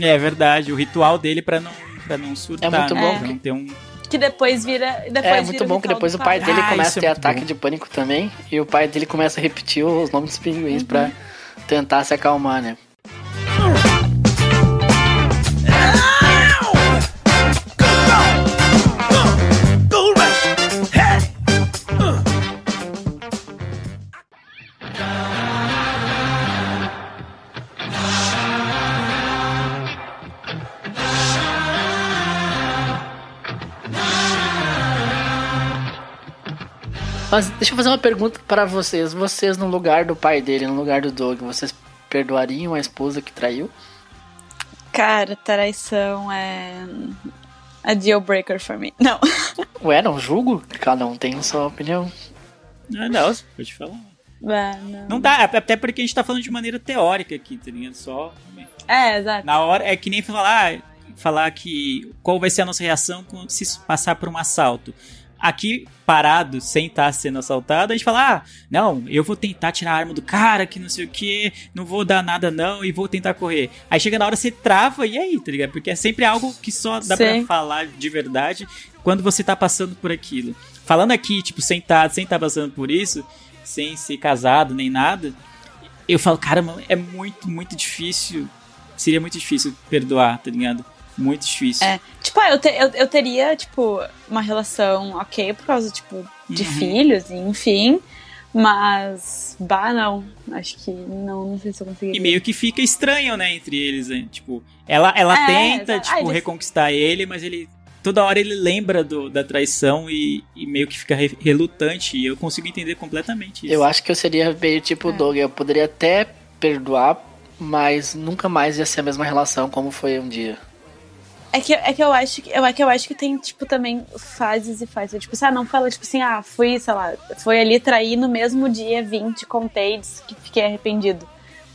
É verdade. O ritual dele para não, pra não surtar. É muito né? bom. Ter um que depois vira. Depois é muito bom que depois o pai dele ah, começa a ter é ataque bom. de pânico também. E o pai dele começa a repetir os nomes dos pinguins uhum. pra tentar se acalmar, né? Mas deixa eu fazer uma pergunta para vocês. Vocês, no lugar do pai dele, no lugar do Doug, vocês perdoariam a esposa que traiu? Cara, traição é. a deal breaker for me. Não. Ué, não julgo? Cada um tem sua opinião. Não, não, pode falar. É, não. não dá, até porque a gente tá falando de maneira teórica aqui, tá ligado? Só. É, exato. Na hora, é que nem falar, falar que qual vai ser a nossa reação se passar por um assalto. Aqui parado, sem estar sendo assaltado, a gente fala, ah, não, eu vou tentar tirar a arma do cara, que não sei o que, não vou dar nada não, e vou tentar correr. Aí chega na hora, você trava, e aí, tá ligado? Porque é sempre algo que só dá Sim. pra falar de verdade quando você tá passando por aquilo. Falando aqui, tipo, sentado, sem estar passando por isso, sem ser casado nem nada, eu falo, cara, mano, é muito, muito difícil. Seria muito difícil perdoar, tá ligado? Muito difícil. É, tipo, ah, eu, te- eu, eu teria, tipo, uma relação ok por causa, tipo, de Uhum. filhos, enfim. Mas, bah, não. Acho que não, não sei se eu conseguiria. E meio que fica estranho, né, entre eles, né? Tipo, ela, ela É, tenta, exato. tipo, Ah, reconquistar ele, mas ele. Toda hora ele lembra do- da traição e, e meio que fica re- relutante. E eu consigo entender completamente isso. Eu acho que eu seria meio tipo o É. Doug. Eu poderia até perdoar, mas nunca mais ia ser a mesma relação como foi um dia. É que, é que eu acho que eu, é que eu acho que tem, tipo, também fases e fases. Tipo, ah, não fala, tipo assim, ah, fui, sei lá, foi ali trair no mesmo dia, vim, te contei, disse que fiquei arrependido.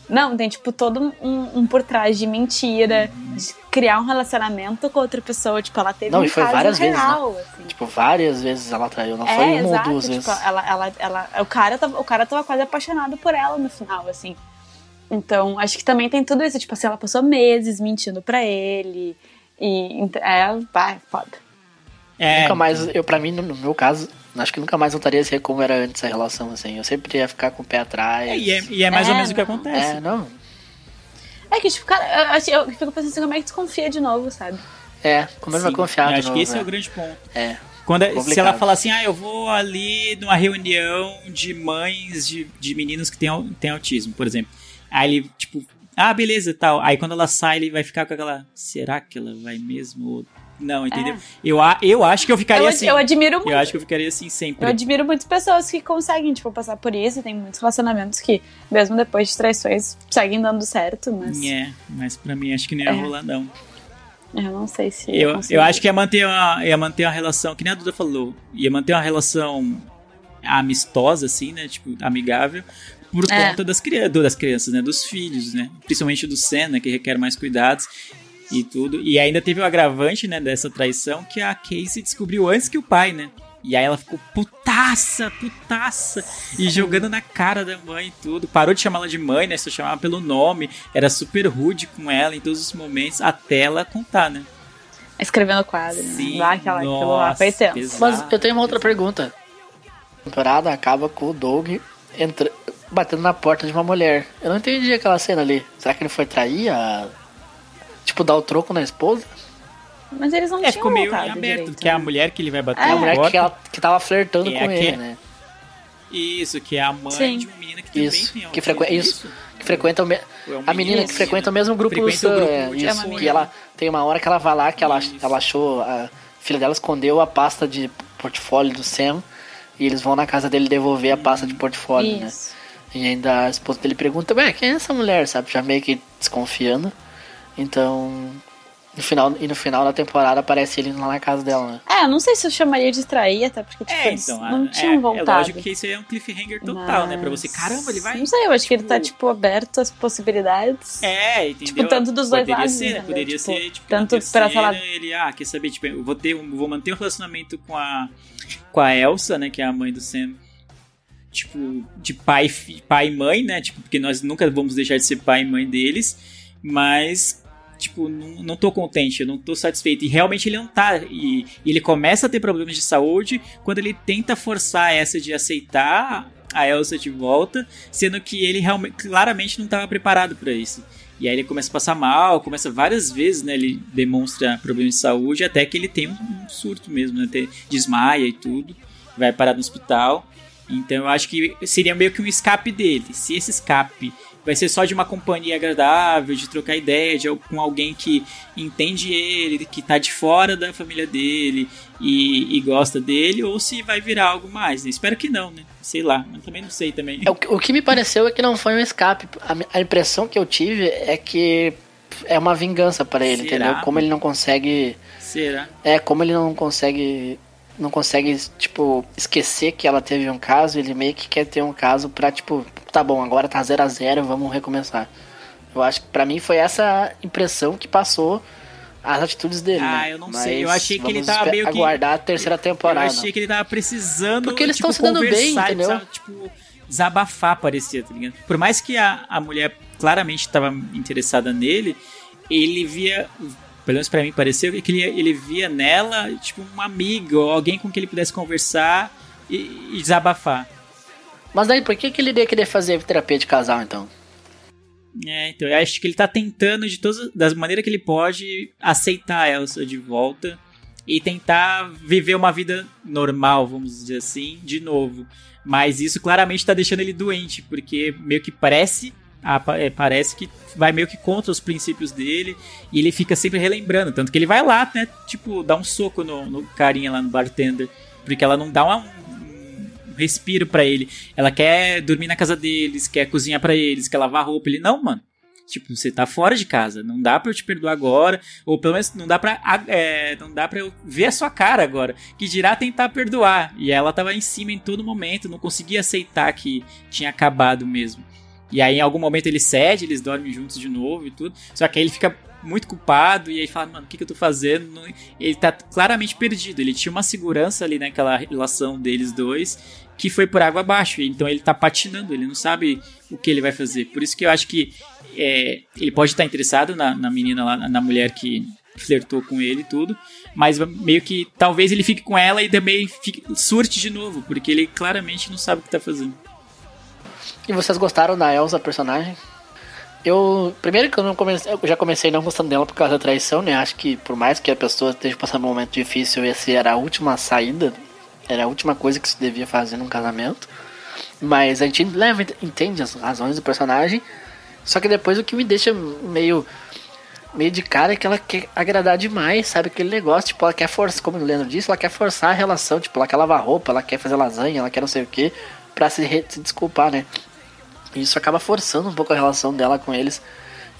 Não, tem, tipo, todo um, um por trás de mentira, de criar um relacionamento com outra pessoa. Tipo, ela teve Não, um e foi várias vezes, real, assim. Tipo, várias vezes ela traiu, não é, foi uma exato, ou duas tipo, vezes. Ela, ela, ela, o, cara tava, o cara tava quase apaixonado por ela no final, assim. Então, acho que também tem tudo isso. Tipo assim, ela passou meses mentindo pra ele. E é, vai, foda. É, Nunca mais, eu pra mim, no no meu caso, acho que nunca mais voltaria a ser como era antes a relação, assim. Eu sempre ia ficar com o pé atrás. é, e, é, e é mais ou É, menos o que acontece. É, não. É que, tipo, cara, eu, acho- eu fico pensando assim, como é que desconfia de novo, sabe? É, como ele vai confiar de Acho novo, que esse é o grande ponto. É. Quando, se Complicado. ela falar assim, ah, eu vou ali numa reunião de mães de, de meninos que têm, têm autismo, por exemplo. Aí ele, ah, beleza, tal. Aí quando ela sai, ele vai ficar com aquela, será que ela vai mesmo? Não, entendeu? Eu, a- eu acho que eu ficaria É. Eu, assim. eu admiro muito. Eu acho que eu ficaria assim sempre. Eu admiro muitas pessoas que conseguem, tipo, passar por isso. Tem muitos relacionamentos que, mesmo depois de traições, seguem dando certo, mas É, mas pra mim acho que não ia É. rolar, não. eu não sei se. Eu, consigo. eu acho que ia manter, uma, ia manter uma relação, que nem a Duda falou, ia manter uma relação amistosa, assim, né? Tipo, amigável, por É. conta das, do- das crianças, né? Dos filhos, né? Principalmente do Senna, que requer mais cuidados e tudo. E ainda teve o agravante, né, dessa traição, que a Casey descobriu antes que o pai, né? E aí ela ficou putaça, putaça, e jogando na cara da mãe e tudo. Parou de chamá-la de mãe, né? Só chamava pelo nome. Era super rude com ela em todos os momentos, até ela contar, né? Escrevendo quadro, Sim, né? Lá, aquela, aquilo lá foi nossa, pesado. Mas eu tenho uma outra pergunta. A temporada acaba com o Doug entra... batendo na porta de uma mulher. Eu não entendi aquela cena ali. Será que ele foi trair a... Tipo, dar o troco na esposa? Mas eles não É, tinham ficou meio aberto, direito, que é a né? mulher que ele vai bater É. É a na mulher porta. que, ela, que tava flertando É, com que ele, é- né? Isso, que é a mãe Sim. de uma menina que também Isso, tem que frequ... isso, que frequenta o me... É um a menina que frequenta o mesmo grupo Frequenta do o grupo é, de isso, que ela tem uma hora que ela vai lá que ela, Isso. ela achou a filha dela escondeu a pasta de portfólio do Sam e eles vão na casa dele devolver a pasta de portfólio, né? E ainda a esposa dele pergunta, ué, quem é essa mulher, sabe? Já meio que desconfiando. Então, no final, e no final da temporada aparece ele lá na casa dela, né? É, eu não sei se eu chamaria de trair, até porque, tipo, É, então, não é, tinham é voltado. lógico que isso aí é um cliffhanger total, né? Pra você, Mas- caramba, ele vai... Não sei, eu acho que ele tá, tipo- tipo, aberto às possibilidades. É, entendeu? Tipo, tanto dos dois poderia lados, Ser, né? Poderia Tipo, ser, tipo, tanto na pra, terceira, ele, ah, quer saber, tipo, eu vou, ter, vou manter um relacionamento com a, com a Elsa, né, que é a mãe do Sam, tipo, de pai, pai e mãe, né, tipo, porque nós nunca vamos deixar de ser pai e mãe deles, mas, tipo, não, não tô contente, eu não tô satisfeito, e realmente ele não tá, e, e ele começa a ter problemas de saúde quando ele tenta forçar essa de aceitar a Elsa de volta, sendo que ele realmente, claramente não estava preparado para isso. E aí ele começa a passar mal, começa várias vezes, né? Ele demonstra problemas de saúde até que ele tem um, um surto mesmo, né? Tem- desmaia e tudo, vai parar no hospital. Então eu acho que seria meio que um escape dele. Se esse escape vai ser só de uma companhia agradável, de trocar ideia de, com alguém que entende ele, que tá de fora da família dele e, e gosta dele, ou se vai virar algo mais. Né? Espero que não, né? Sei lá, mas também não sei também. É, o, que- o que me pareceu é que não foi um escape. A, a impressão que eu tive é que é uma vingança para ele, Será? entendeu? Como ele não consegue. Será? É, como ele não consegue. Não consegue, tipo, esquecer que ela teve um caso, ele meio que quer ter um caso pra, tipo, tá bom, agora tá 0 a 0 vamos recomeçar. Eu acho que pra mim foi essa impressão que passou as atitudes dele, Ah, né? eu não Mas sei. Eu achei que ele tava meio que- aguardar a terceira temporada. Eu achei que ele tava precisando. Porque eles tipo, tão se dando bem, entendeu? precisava, tipo, desabafar, parecia, tá ligado? Por mais que a, a mulher claramente tava interessada nele, ele via. Pelo menos pra mim pareceu que ele, ele via nela, tipo, um amigo, ou alguém com quem ele pudesse conversar e, e desabafar. Mas daí, por que, que ele iria querer fazer terapia de casal, então? É, então eu acho que ele tá tentando de todas das maneiras que ele pode aceitar a Elsa de volta e tentar viver uma vida normal, vamos dizer assim, de novo. Mas isso claramente tá deixando ele doente, porque meio que parece é, parece que vai meio que contra os princípios dele e ele fica sempre relembrando, tanto que ele vai lá, né, tipo, dar um soco no, no carinha lá no bartender, porque ela não dá uma- um respiro pra ele. Ela quer dormir na casa deles, quer cozinhar pra eles, quer lavar roupa. Ele, não, mano. Tipo, você tá fora de casa, não dá pra eu te perdoar agora, ou pelo menos não dá ah, é, não dá pra eu ver a sua cara agora, que dirá tentar perdoar. E ela tava em cima em todo momento, não conseguia aceitar que tinha acabado mesmo. E aí em algum momento ele cede, eles dormem juntos de novo e tudo, só que aí ele fica muito culpado e aí fala, mano, o que, que eu tô fazendo? Ele tá claramente perdido, ele tinha uma segurança ali naquela relação deles dois, que foi por água abaixo. Então ele tá patinando, ele não sabe o que ele vai fazer. Por isso que eu acho que é, ele pode estar interessado na, na menina lá, na mulher que flertou com ele e tudo, mas meio que talvez ele fique com ela e também fique, surte de novo, porque ele claramente não sabe o que tá fazendo. E vocês gostaram da Elsa, personagem? Eu. Primeiro que eu não comecei. Eu já comecei não gostando dela por causa da traição, né? Acho que por mais que a pessoa esteja passando um momento difícil, esse era a última saída. Era a última coisa que se devia fazer num casamento. Mas a gente leva, entende as razões do personagem. Só que depois o que me deixa meio. Meio de cara é que ela quer agradar demais, sabe? Aquele negócio, tipo, ela quer forçar, como o Leandro disse, ela quer forçar a relação, tipo, ela quer lavar roupa, ela quer fazer lasanha, ela quer não sei o que, pra se, se desculpar, né? E isso acaba forçando um pouco a relação dela com eles.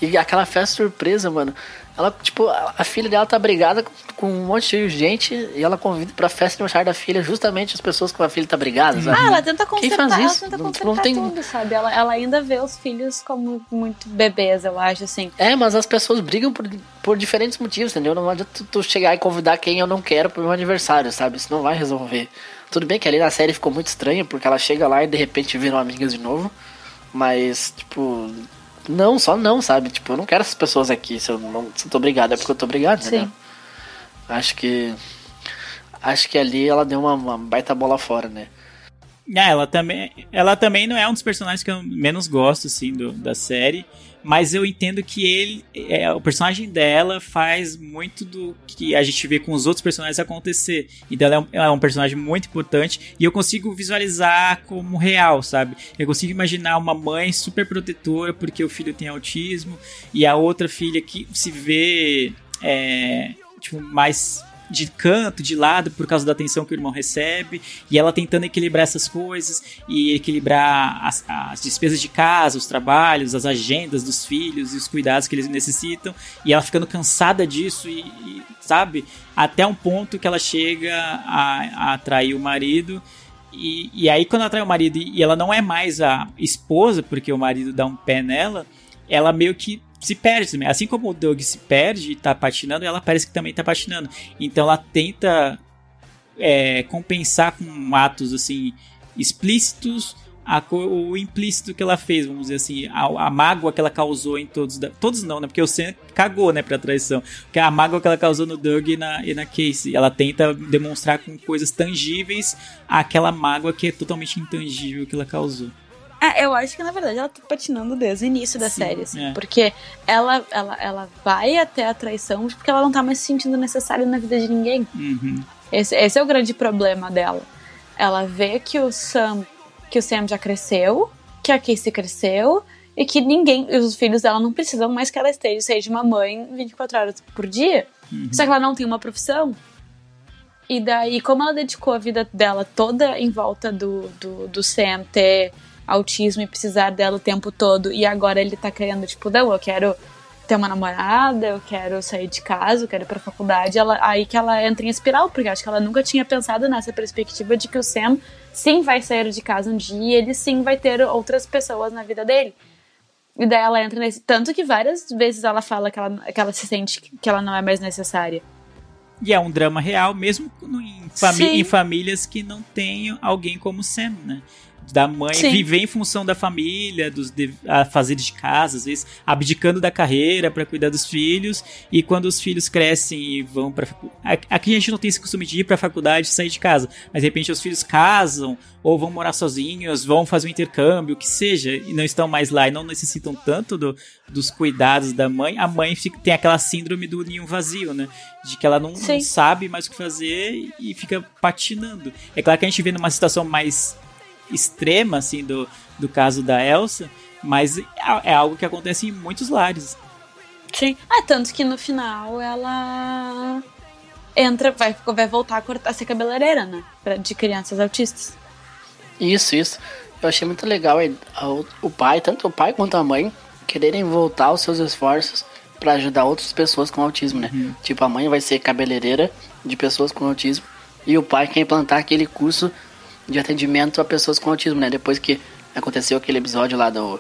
E aquela festa surpresa, mano. Ela, tipo, a, filha dela tá brigada com, um monte de gente e ela convida pra festa de aniversário da filha justamente as pessoas com a filha tá brigada, sabe? Ah, ela tenta Quem consertar, faz ela isso? tenta Não- consertar não tem- tudo, sabe? Ela, ela ainda vê os filhos como muito bebês, eu acho, assim. É, mas as pessoas brigam por, por diferentes motivos, entendeu? Não adianta tu, tu chegar e convidar quem eu não quero pro meu aniversário, sabe? Isso não vai resolver. Tudo bem que ali na série ficou muito estranho, porque ela chega lá e de repente viram amigas de novo. Mas, tipo, não, só não, sabe? Tipo, eu não quero essas pessoas aqui. Se eu não se eu tô obrigado, é porque eu tô obrigado, entendeu? Sim. Acho que. Acho que ali ela deu uma, uma baita bola fora, né? Ah, ela também, ela também não é um dos personagens que eu menos gosto, assim, do, da série. Mas eu entendo que ele, é, o personagem dela faz muito do que a gente vê com os outros personagens acontecer. Então ela é um, ela é um personagem muito importante e eu consigo visualizar como real, sabe? Eu consigo imaginar uma mãe super protetora porque o filho tem autismo e a outra filha que se vê é, tipo, mais de canto, de lado, por causa da atenção que o irmão recebe, e ela tentando equilibrar essas coisas e equilibrar as, as despesas de casa, os trabalhos, as agendas dos filhos e os cuidados que eles necessitam, e ela ficando cansada disso e, e, sabe, até um ponto que ela chega a, a atrair o marido. E, e aí, quando ela atrai o marido e ela não é mais a esposa, porque o marido dá um pé nela, ela meio que se perde também. Assim como o Doug se perde e tá patinando, ela parece que também tá patinando. Então ela tenta é, compensar com atos assim explícitos a, o implícito que ela fez, vamos dizer assim, a, a mágoa que ela causou em todos. todos não, né? Porque o Sam cagou, né, pra traição. Que a mágoa que ela causou no Doug e na, e na Casey. Ela tenta demonstrar com coisas tangíveis aquela mágoa que é totalmente intangível que ela causou. É, eu acho que na verdade ela tá patinando desde o início da Sim, série, assim, é. porque ela, ela, ela vai até a traição porque ela não tá mais se sentindo necessária na vida de ninguém. Uhum. Esse, esse é o grande problema dela. Ela vê que o Sam, que o Sam já cresceu, que a Casey cresceu e que ninguém, os filhos dela não precisam mais que ela esteja, seja uma mãe 24 horas por dia. Só que ela não tem uma profissão. E daí, como ela dedicou a vida dela toda em volta do, do, do Sam ter autismo e precisar dela o tempo todo, e agora ele tá querendo, tipo, não, eu quero ter uma namorada, eu quero sair de casa, eu quero ir pra faculdade, ela, aí que ela entra em espiral, porque acho que ela nunca tinha pensado nessa perspectiva de que o Sam sim vai sair de casa um dia e ele sim vai ter outras pessoas na vida dele. E daí ela entra nesse. Tanto que várias vezes ela fala que ela, que ela se sente que ela não é mais necessária. E é um drama real, mesmo em, Sim. em famílias que não tenham alguém como Sam, né? Da mãe Sim. viver em função da família, dos a fazeres de casa, às vezes abdicando da carreira para cuidar dos filhos. E quando os filhos crescem e vão para aqui a gente não tem esse costume de ir para faculdade e sair de casa, mas de repente os filhos casam ou vão morar sozinhos, vão fazer um intercâmbio, o que seja, e não estão mais lá e não necessitam tanto do, dos cuidados da mãe. A mãe fica- tem aquela síndrome do ninho vazio, né? De que ela não, não sabe mais o que fazer e fica patinando. É claro que a gente vê numa situação mais extrema, assim, do, do caso da Elsa, mas é, é algo que acontece em muitos lares. Sim. Ah, tanto que no final ela entra, vai, vai voltar a, cortar, a ser cabeleireira, né? Pra- De crianças autistas. Isso, isso. Eu achei muito legal o, o pai, tanto o pai quanto a mãe, quererem voltar os seus esforços pra ajudar outras pessoas com autismo, né? Tipo, a mãe vai ser cabeleireira de pessoas com autismo e o pai quer implantar aquele curso de atendimento a pessoas com autismo, né? Depois que aconteceu aquele episódio lá do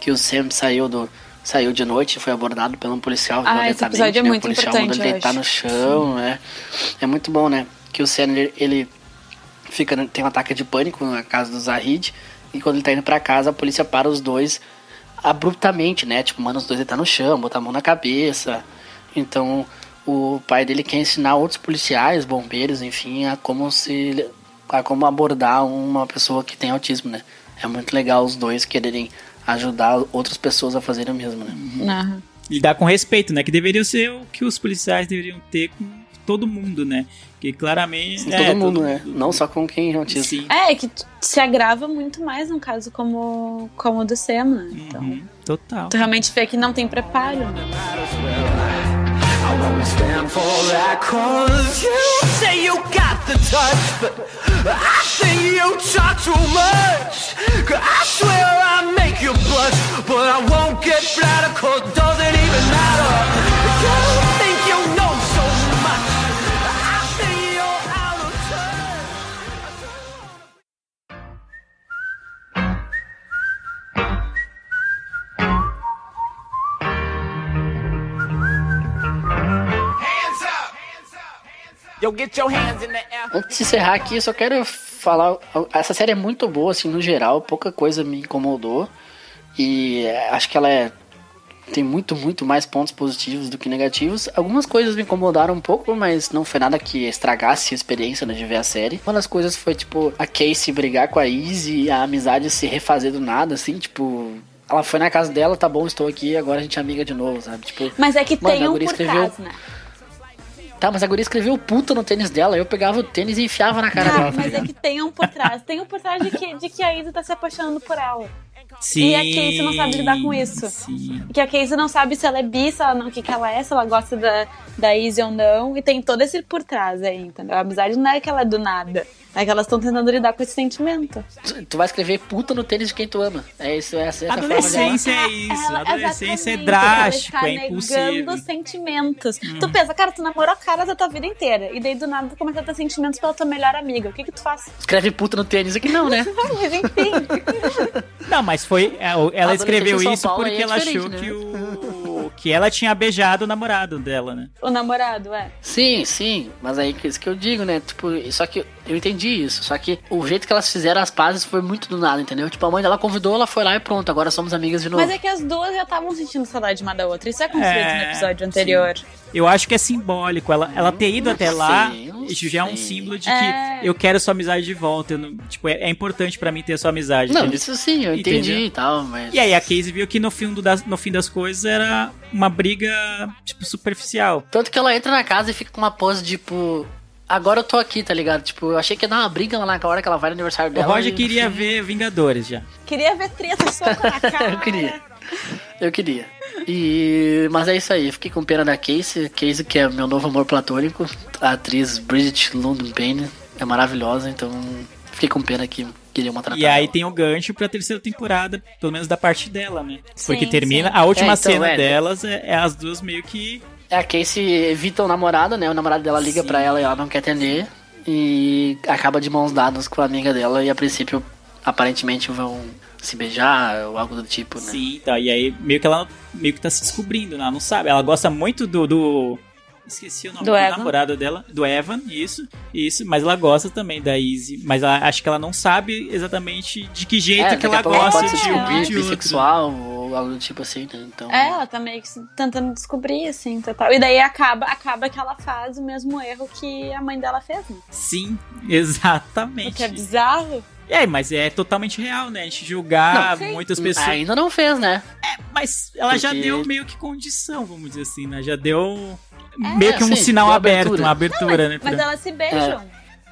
que o Sam saiu do saiu de noite e foi abordado por um policial Ah, esse episódio é né? muito o policial importante, mandou ele deitar no chão, né? É muito bom, né? Que o Sam ele, ele fica tem um ataque de pânico na casa do Zahid e quando ele tá indo pra casa a polícia para os dois abruptamente, né? Tipo, manda os dois deitar no chão, botar a mão na cabeça. Então, o pai dele quer ensinar outros policiais, bombeiros, enfim, a como se a como abordar uma pessoa que tem autismo, né? É muito legal os dois quererem ajudar outras pessoas a fazerem o mesmo, né? Aham. Lidar com respeito, né? Que deveria ser o que os policiais deveriam ter com todo mundo, né? Que claramente. Com é, todo mundo, né? Não só com quem é autista. Sim. É, que se agrava muito mais num caso como, como o do Sam, né? Então, Uhum, total. tu realmente vê que não tem preparo, né? Stand for that cause you say you got the touch but I think you talk too much. I swear I make you blush but I won't get flattered it doesn't even matter. You Antes de encerrar aqui, eu só quero falar. Essa série é muito boa, assim, no geral. Pouca coisa me incomodou. E é, acho que ela é. Tem muito, muito mais pontos positivos do que negativos. Algumas coisas me incomodaram um pouco, mas não foi nada que estragasse a experiência né, de ver a série. Uma das coisas foi, tipo, a Casey brigar com a Izzy e a amizade se refazer do nada, assim, tipo. Ela foi na casa dela, tá bom, estou aqui, agora a gente é amiga de novo, sabe? Tipo, Mas é que Mano, tem um por escreveu- trás, né? Tá, mas a guria escreveu puta no tênis dela, eu pegava o tênis e enfiava na cara Tá, dela, tá mas é ligado? que tem um por trás. Tem um por trás de que, de que a Isa tá se apaixonando por ela. Sim. E a Casey não sabe lidar com isso. Sim. Que a Casey não sabe se ela é bi, se ela não, o que, que ela é, se ela gosta da, da Izzy ou não. E tem todo esse por trás aí, entendeu? A amizade não é que ela é do nada. É que elas estão tentando lidar com esse sentimento. Tu- Tu vai escrever puta no tênis de quem tu ama. É isso, essa, essa forma dela. Adolescência é isso. Ela- Adolescência é drástico, ela é está impulsivo. negando sentimentos. Tu pensa, cara, tu namorou caras a tua vida inteira. E daí do nada tu começa a ter sentimentos pela tua melhor amiga. O que que tu faz? Escreve puta no tênis aqui não, né? Mas enfim. Não, mas foi. é, Ela escreveu isso Paulo porque é ela achou diferente, que o. que ela tinha beijado o namorado dela, né? o namorado, é. Sim, sim. Mas aí que isso que eu digo, né? Tipo, só que eu entendi isso. Só que o jeito que elas fizeram as pazes foi muito do nada, entendeu? Tipo, a mãe dela convidou, ela foi lá e pronto, agora somos amigas de novo. Mas é que as duas já estavam sentindo saudade uma da outra. Isso é construído É, no episódio anterior. Eu acho que é simbólico. Ela, ela ter ido até lá, sei, não isso já é um símbolo de É. que eu quero sua amizade de volta. eu não- tipo, é, é importante pra mim ter sua amizade. Não, entendeu? isso sim, eu entendi Entendeu? e tal, mas. E aí a Casey viu que no fim, do, no fim das coisas era uma briga, tipo, superficial. Tanto que ela entra na casa e fica com uma pose, tipo. Agora eu tô aqui, tá ligado? Tipo, eu achei que ia dar uma briga lá na hora que ela vai no aniversário O dela. Roger e- queria ver Vingadores já. Queria ver treta, soco na cara. eu queria. Eu queria. E. Mas é isso aí, eu fiquei com pena da Casey. Casey, que é meu novo amor platônico. A atriz Bridget London Payne é maravilhosa, então fiquei com pena que tratada. E aí tem o gancho pra terceira temporada, pelo menos da parte dela, né? Porque Sim, termina, sim. a última É, então, cena é. delas é, é as duas meio que. É, a Casey evita o namorado, né? O namorado dela liga Sim. pra ela e ela não quer atender. E acaba de mãos dadas com a amiga dela. E a princípio aparentemente vão se beijar ou algo do tipo, né? Sim, tá. E aí meio que ela meio que tá se descobrindo, né? Ela não sabe. Ela gosta muito do. do- Esqueci o nome Do do, namorado dela, do Evan, isso, isso, mas ela gosta também da Izzy, mas ela, acho que ela não sabe exatamente de que jeito É, que ela ela gosta pode de, se um outro. bissexual ou algo do tipo assim, né? Então, É, ela tá meio que tentando descobrir, assim, total. E daí acaba, acaba que ela faz o mesmo erro que a mãe dela fez, né? Sim, O exatamente. que é bizarro. É, mas é totalmente real, né? A gente julgar Não, muitas pessoas. ainda não fez, né? Mas ela já Porque- deu meio que condição, vamos dizer assim, né? Já deu É, meio que um sim, sinal aberto, abertura. uma abertura, né? Mas pra- elas se beijam.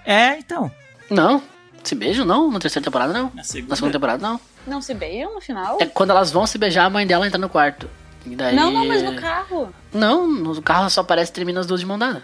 É, então. Não. Se beijam, não? Na terceira temporada, não. Na Na segunda. segunda temporada, não. Não se beijam no final? É quando elas vão se beijar, a mãe dela entra no quarto. E daí... Não, não, mas no carro. Não, no carro só aparece e termina as duas de mão dada.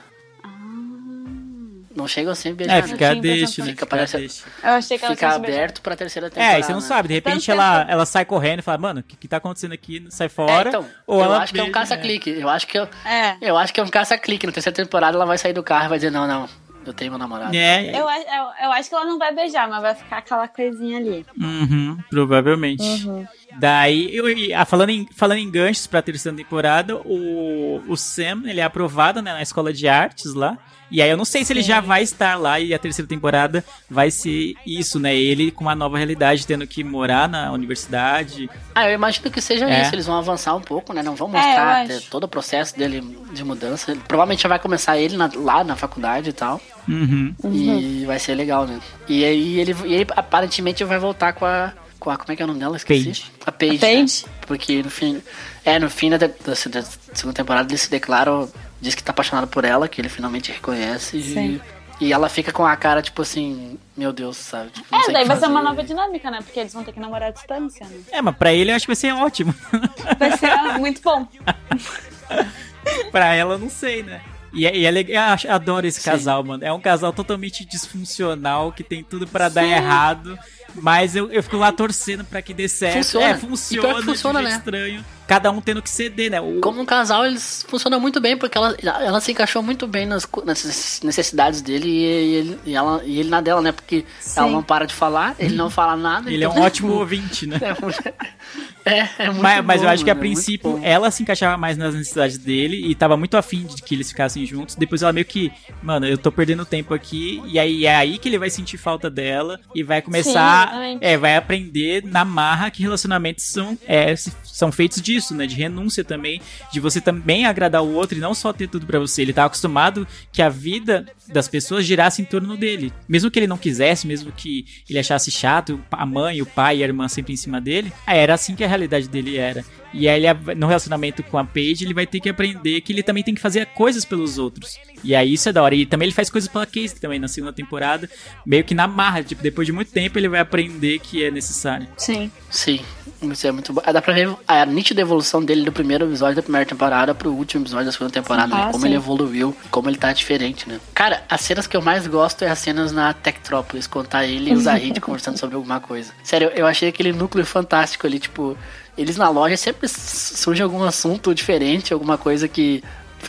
Não chegam sem beijar. É, né? fica deixa, né? que- Fica Fica parecendo- deixa. Eu achei que elas Fica aberto pra terceira temporada. É, e você não né? sabe, de repente Tanto ela, tempo. ela sai correndo e fala, mano, o que, que tá acontecendo aqui? Sai É, fora. então, ou eu ela acho que é um beija, caça-clique. Eu acho que eu, É. eu acho que é um caça-clique. Na terceira temporada ela vai sair do carro e vai dizer, não, não, eu tenho meu namorado. É, Eu, a- eu, eu acho que ela não vai beijar, mas vai ficar aquela coisinha ali. uhum, provavelmente. Uhum. Daí, eu, ah, falando, em, falando em ganchos pra terceira temporada, o, o Sam, ele é aprovado né, na escola de artes lá. E aí eu não sei se ele já vai estar lá e a terceira temporada vai ser isso, né? Ele com uma nova realidade, tendo que morar na universidade. Ah, eu imagino que seja É. isso. Eles vão avançar um pouco, né? Não vão É, mostrar acho. todo o processo dele de mudança. Ele- provavelmente já vai começar ele na- lá na faculdade e tal. Uhum. E vai ser legal, né? E aí ele, e ele aparentemente vai voltar com a. Com a. Como é que é o nome dela? Esqueci. Paige. A Paige. A Paige? né? Porque no fim. É, no fim da, da- da segunda temporada ele se declara. Diz que tá apaixonado por ela, que ele finalmente reconhece. Sim. E, e ela fica com a cara, tipo assim, meu Deus, sabe? Tipo, É, daí vai ser uma nova dinâmica, né? Porque eles vão ter que namorar à distância, né? É, mas pra ele eu acho que vai ser ótimo. Vai ser muito bom. pra ela, eu não sei, né? E, é- e é legal, eu acho- adoro esse casal, mano. É um casal totalmente disfuncional, que tem tudo pra dar errado. Mas eu, eu fico lá torcendo pra que dê certo. Funciona. É, E pior funciona, que funciona, de um jeito né? estranho. Cada um tendo que ceder, né? O- Como um casal, eles funcionam muito bem, porque ela, ela se encaixou muito bem nas, necessidades dele e, ele, e, ela, e ele na dela, né? Porque ela não para de falar, ele não fala nada. Ele é então, um ótimo ouvinte, né? É, é muito Mas, mas eu bom, acho que a mano, é princípio bom. ela se encaixava mais nas necessidades dele e tava muito afim de que eles ficassem juntos. Depois ela meio que, mano, eu tô perdendo tempo aqui. E aí é aí que ele vai sentir falta dela e vai começar. exatamente. é, vai aprender na marra que relacionamentos são, é, são feitos disso, né? De renúncia também, de você também agradar o outro e não só ter tudo pra você. Ele tava acostumado que a vida das pessoas girasse em torno dele. Mesmo que ele não quisesse, mesmo que ele achasse chato, a mãe, o pai e a irmã sempre em cima dele, era assim que a realidade dele era. E aí, ele, no relacionamento com a Paige, ele vai ter que aprender que ele também tem que fazer coisas pelos outros. E aí isso é da hora. E também ele faz coisas pela Casey também na segunda temporada, meio que na marra. Tipo, depois de muito tempo ele vai aprender que é necessário. Sim. Sim, isso é muito bom. Ah, Dá pra ver a nítida evolução dele do primeiro episódio da primeira temporada pro último episódio da segunda temporada, né? Ah, Como sim. ele evoluiu, como ele tá diferente, né? Cara, as cenas que eu mais gosto é as cenas na Tectrópolis, quando tá ele e o Zahid conversando sobre alguma coisa. Sério, eu achei aquele núcleo fantástico ali, tipo, eles na loja sempre surge algum assunto diferente, alguma coisa que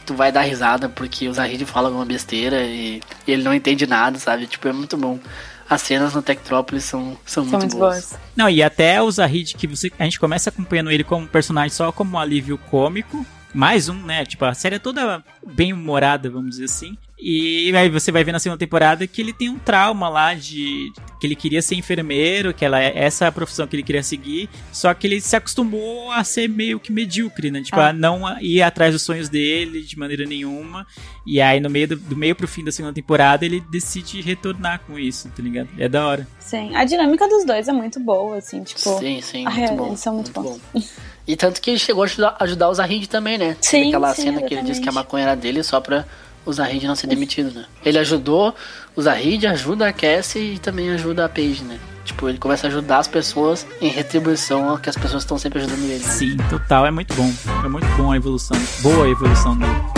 tu vai dar risada porque o Zahid fala alguma besteira e, e ele não entende nada, sabe? Tipo, é muito bom. As cenas no Tectrópolis são, são, São muito, muito boas. boas. Não, e até o Zahid, que você, a gente começa acompanhando ele como personagem só como um alívio cômico. Mais um, né? Tipo, a série é toda bem humorada, vamos dizer assim. E aí você vai ver na segunda temporada que ele tem um trauma lá de que ele queria ser enfermeiro, que ela, essa é a profissão que ele queria seguir, só que ele se acostumou a ser meio que medíocre, né? Tipo, Ah. a não ir atrás dos sonhos dele de maneira nenhuma. E aí no meio do, do meio pro fim da segunda temporada ele decide retornar com isso, tá ligado? É da hora. Sim. A dinâmica dos dois é muito boa, assim, tipo. Sim, sim, Ah, muito é, bom. eles são muito bons. bom. E tanto que ele chegou a ajudar, ajudar o Zahid também, né? Sim, Aquela sim, cena que ele disse que a exatamente. maconha era dele só pra o Zahid não ser demitido, né? Ele ajudou o Zahid, ajuda a Cassie e também ajuda a Paige, né? Tipo, ele começa a ajudar as pessoas em retribuição ao que as pessoas estão sempre ajudando ele. né? Sim, total, é muito bom. É muito bom a evolução. Boa a evolução dele.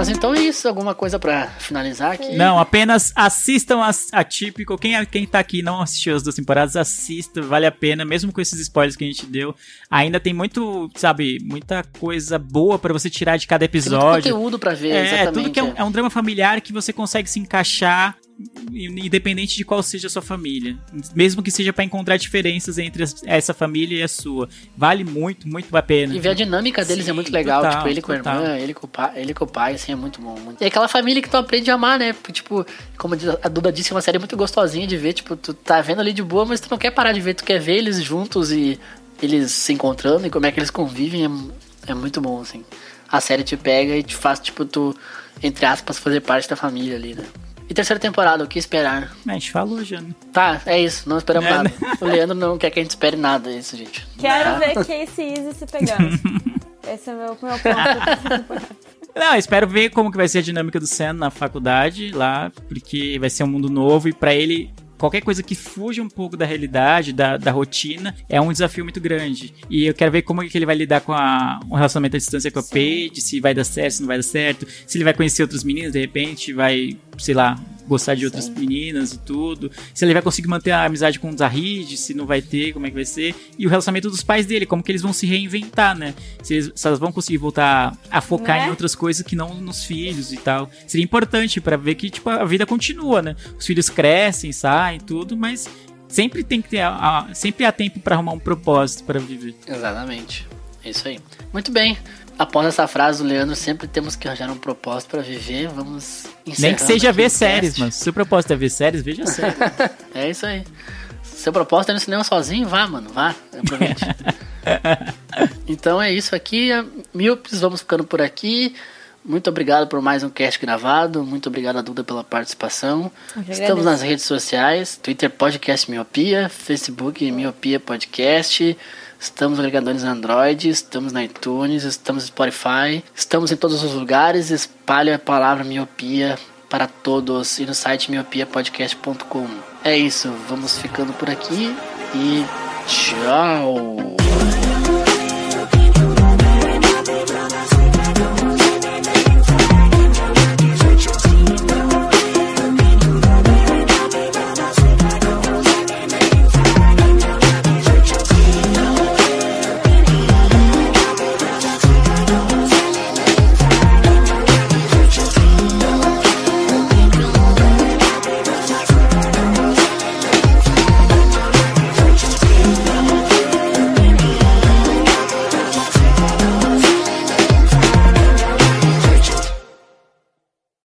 Mas então é isso, alguma coisa pra finalizar aqui? Não, apenas assistam a, a Típico. Quem, quem tá aqui e não assistiu as duas temporadas, assista, vale a pena, mesmo com esses spoilers que a gente deu. Ainda tem muito, sabe, muita coisa boa pra você tirar de cada Tem muito episódio. conteúdo pra ver, É, exatamente. tudo que é um, é um drama familiar que você consegue se encaixar independente de qual seja a sua família. Mesmo que seja pra encontrar diferenças entre essa família e a sua. Vale muito, muito a pena. E ver a dinâmica deles Sim, é muito legal. total, tipo, ele com a total. irmã, ele com, o pai, ele com o pai, assim, é muito bom. muito- E aquela família que tu aprende a amar, né? Tipo, como a Duda disse, é uma série muito gostosinha de ver. Tipo, tu tá vendo ali de boa, mas tu não quer parar de ver. Tu quer ver eles juntos e eles se encontrando e como é que eles convivem. É, é muito bom, assim. A série te pega e te faz, tipo, tu, entre aspas, fazer parte da família ali, né? E terceira temporada, o que esperar? A gente falou já, né? Tá, é isso, não esperamos É, nada. né? O Leandro não quer que a gente espere nada, é isso, gente. Quero Tá? ver Casey e Izzy se pegando. Esse é o meu, meu ponto. Não, espero ver como que vai ser a dinâmica do Sam na faculdade lá, porque vai ser um mundo novo e pra ele qualquer coisa que fuja um pouco da realidade, da, da rotina, é um desafio muito grande. E eu quero ver como que ele vai lidar com a, um relacionamento à distância com a Paige, se vai dar certo, se não vai dar certo, se ele vai conhecer outros meninos, de repente vai, sei lá, gostar de outras meninas e tudo. Se ele vai conseguir manter a amizade com o Zahid, se não vai ter, como é que vai ser. E o relacionamento dos pais dele, como que eles vão se reinventar, né? Se, eles, se elas vão conseguir voltar a focar Né? em outras coisas que não nos filhos e tal. Seria importante pra ver que, tipo, a vida continua, né? Os filhos crescem, saem, tudo, mas sempre tem que ter, a- a- sempre há tempo pra arrumar um propósito pra viver. Exatamente. É isso aí. Muito bem. Após essa frase do Leandro, sempre temos que arranjar um propósito pra viver. Vamos Nem que seja ver o séries, mano. Se o propósito é ver séries, veja séries. É isso aí. Seu propósito é ir no cinema sozinho? Vá, mano, vá. Aproveite. então é isso aqui. Milpes, vamos ficando por aqui. Muito obrigado por mais um cast gravado. Muito obrigado a Duda pela participação. Estamos nas redes sociais: Twitter Podcast Miopia, Facebook Miopia Podcast. Estamos nos agregadores Android, estamos na iTunes, estamos no Spotify, estamos em todos os lugares. Espalhe a palavra miopia para todos e no site miopiapodcast.com. É isso, vamos ficando por aqui e tchau!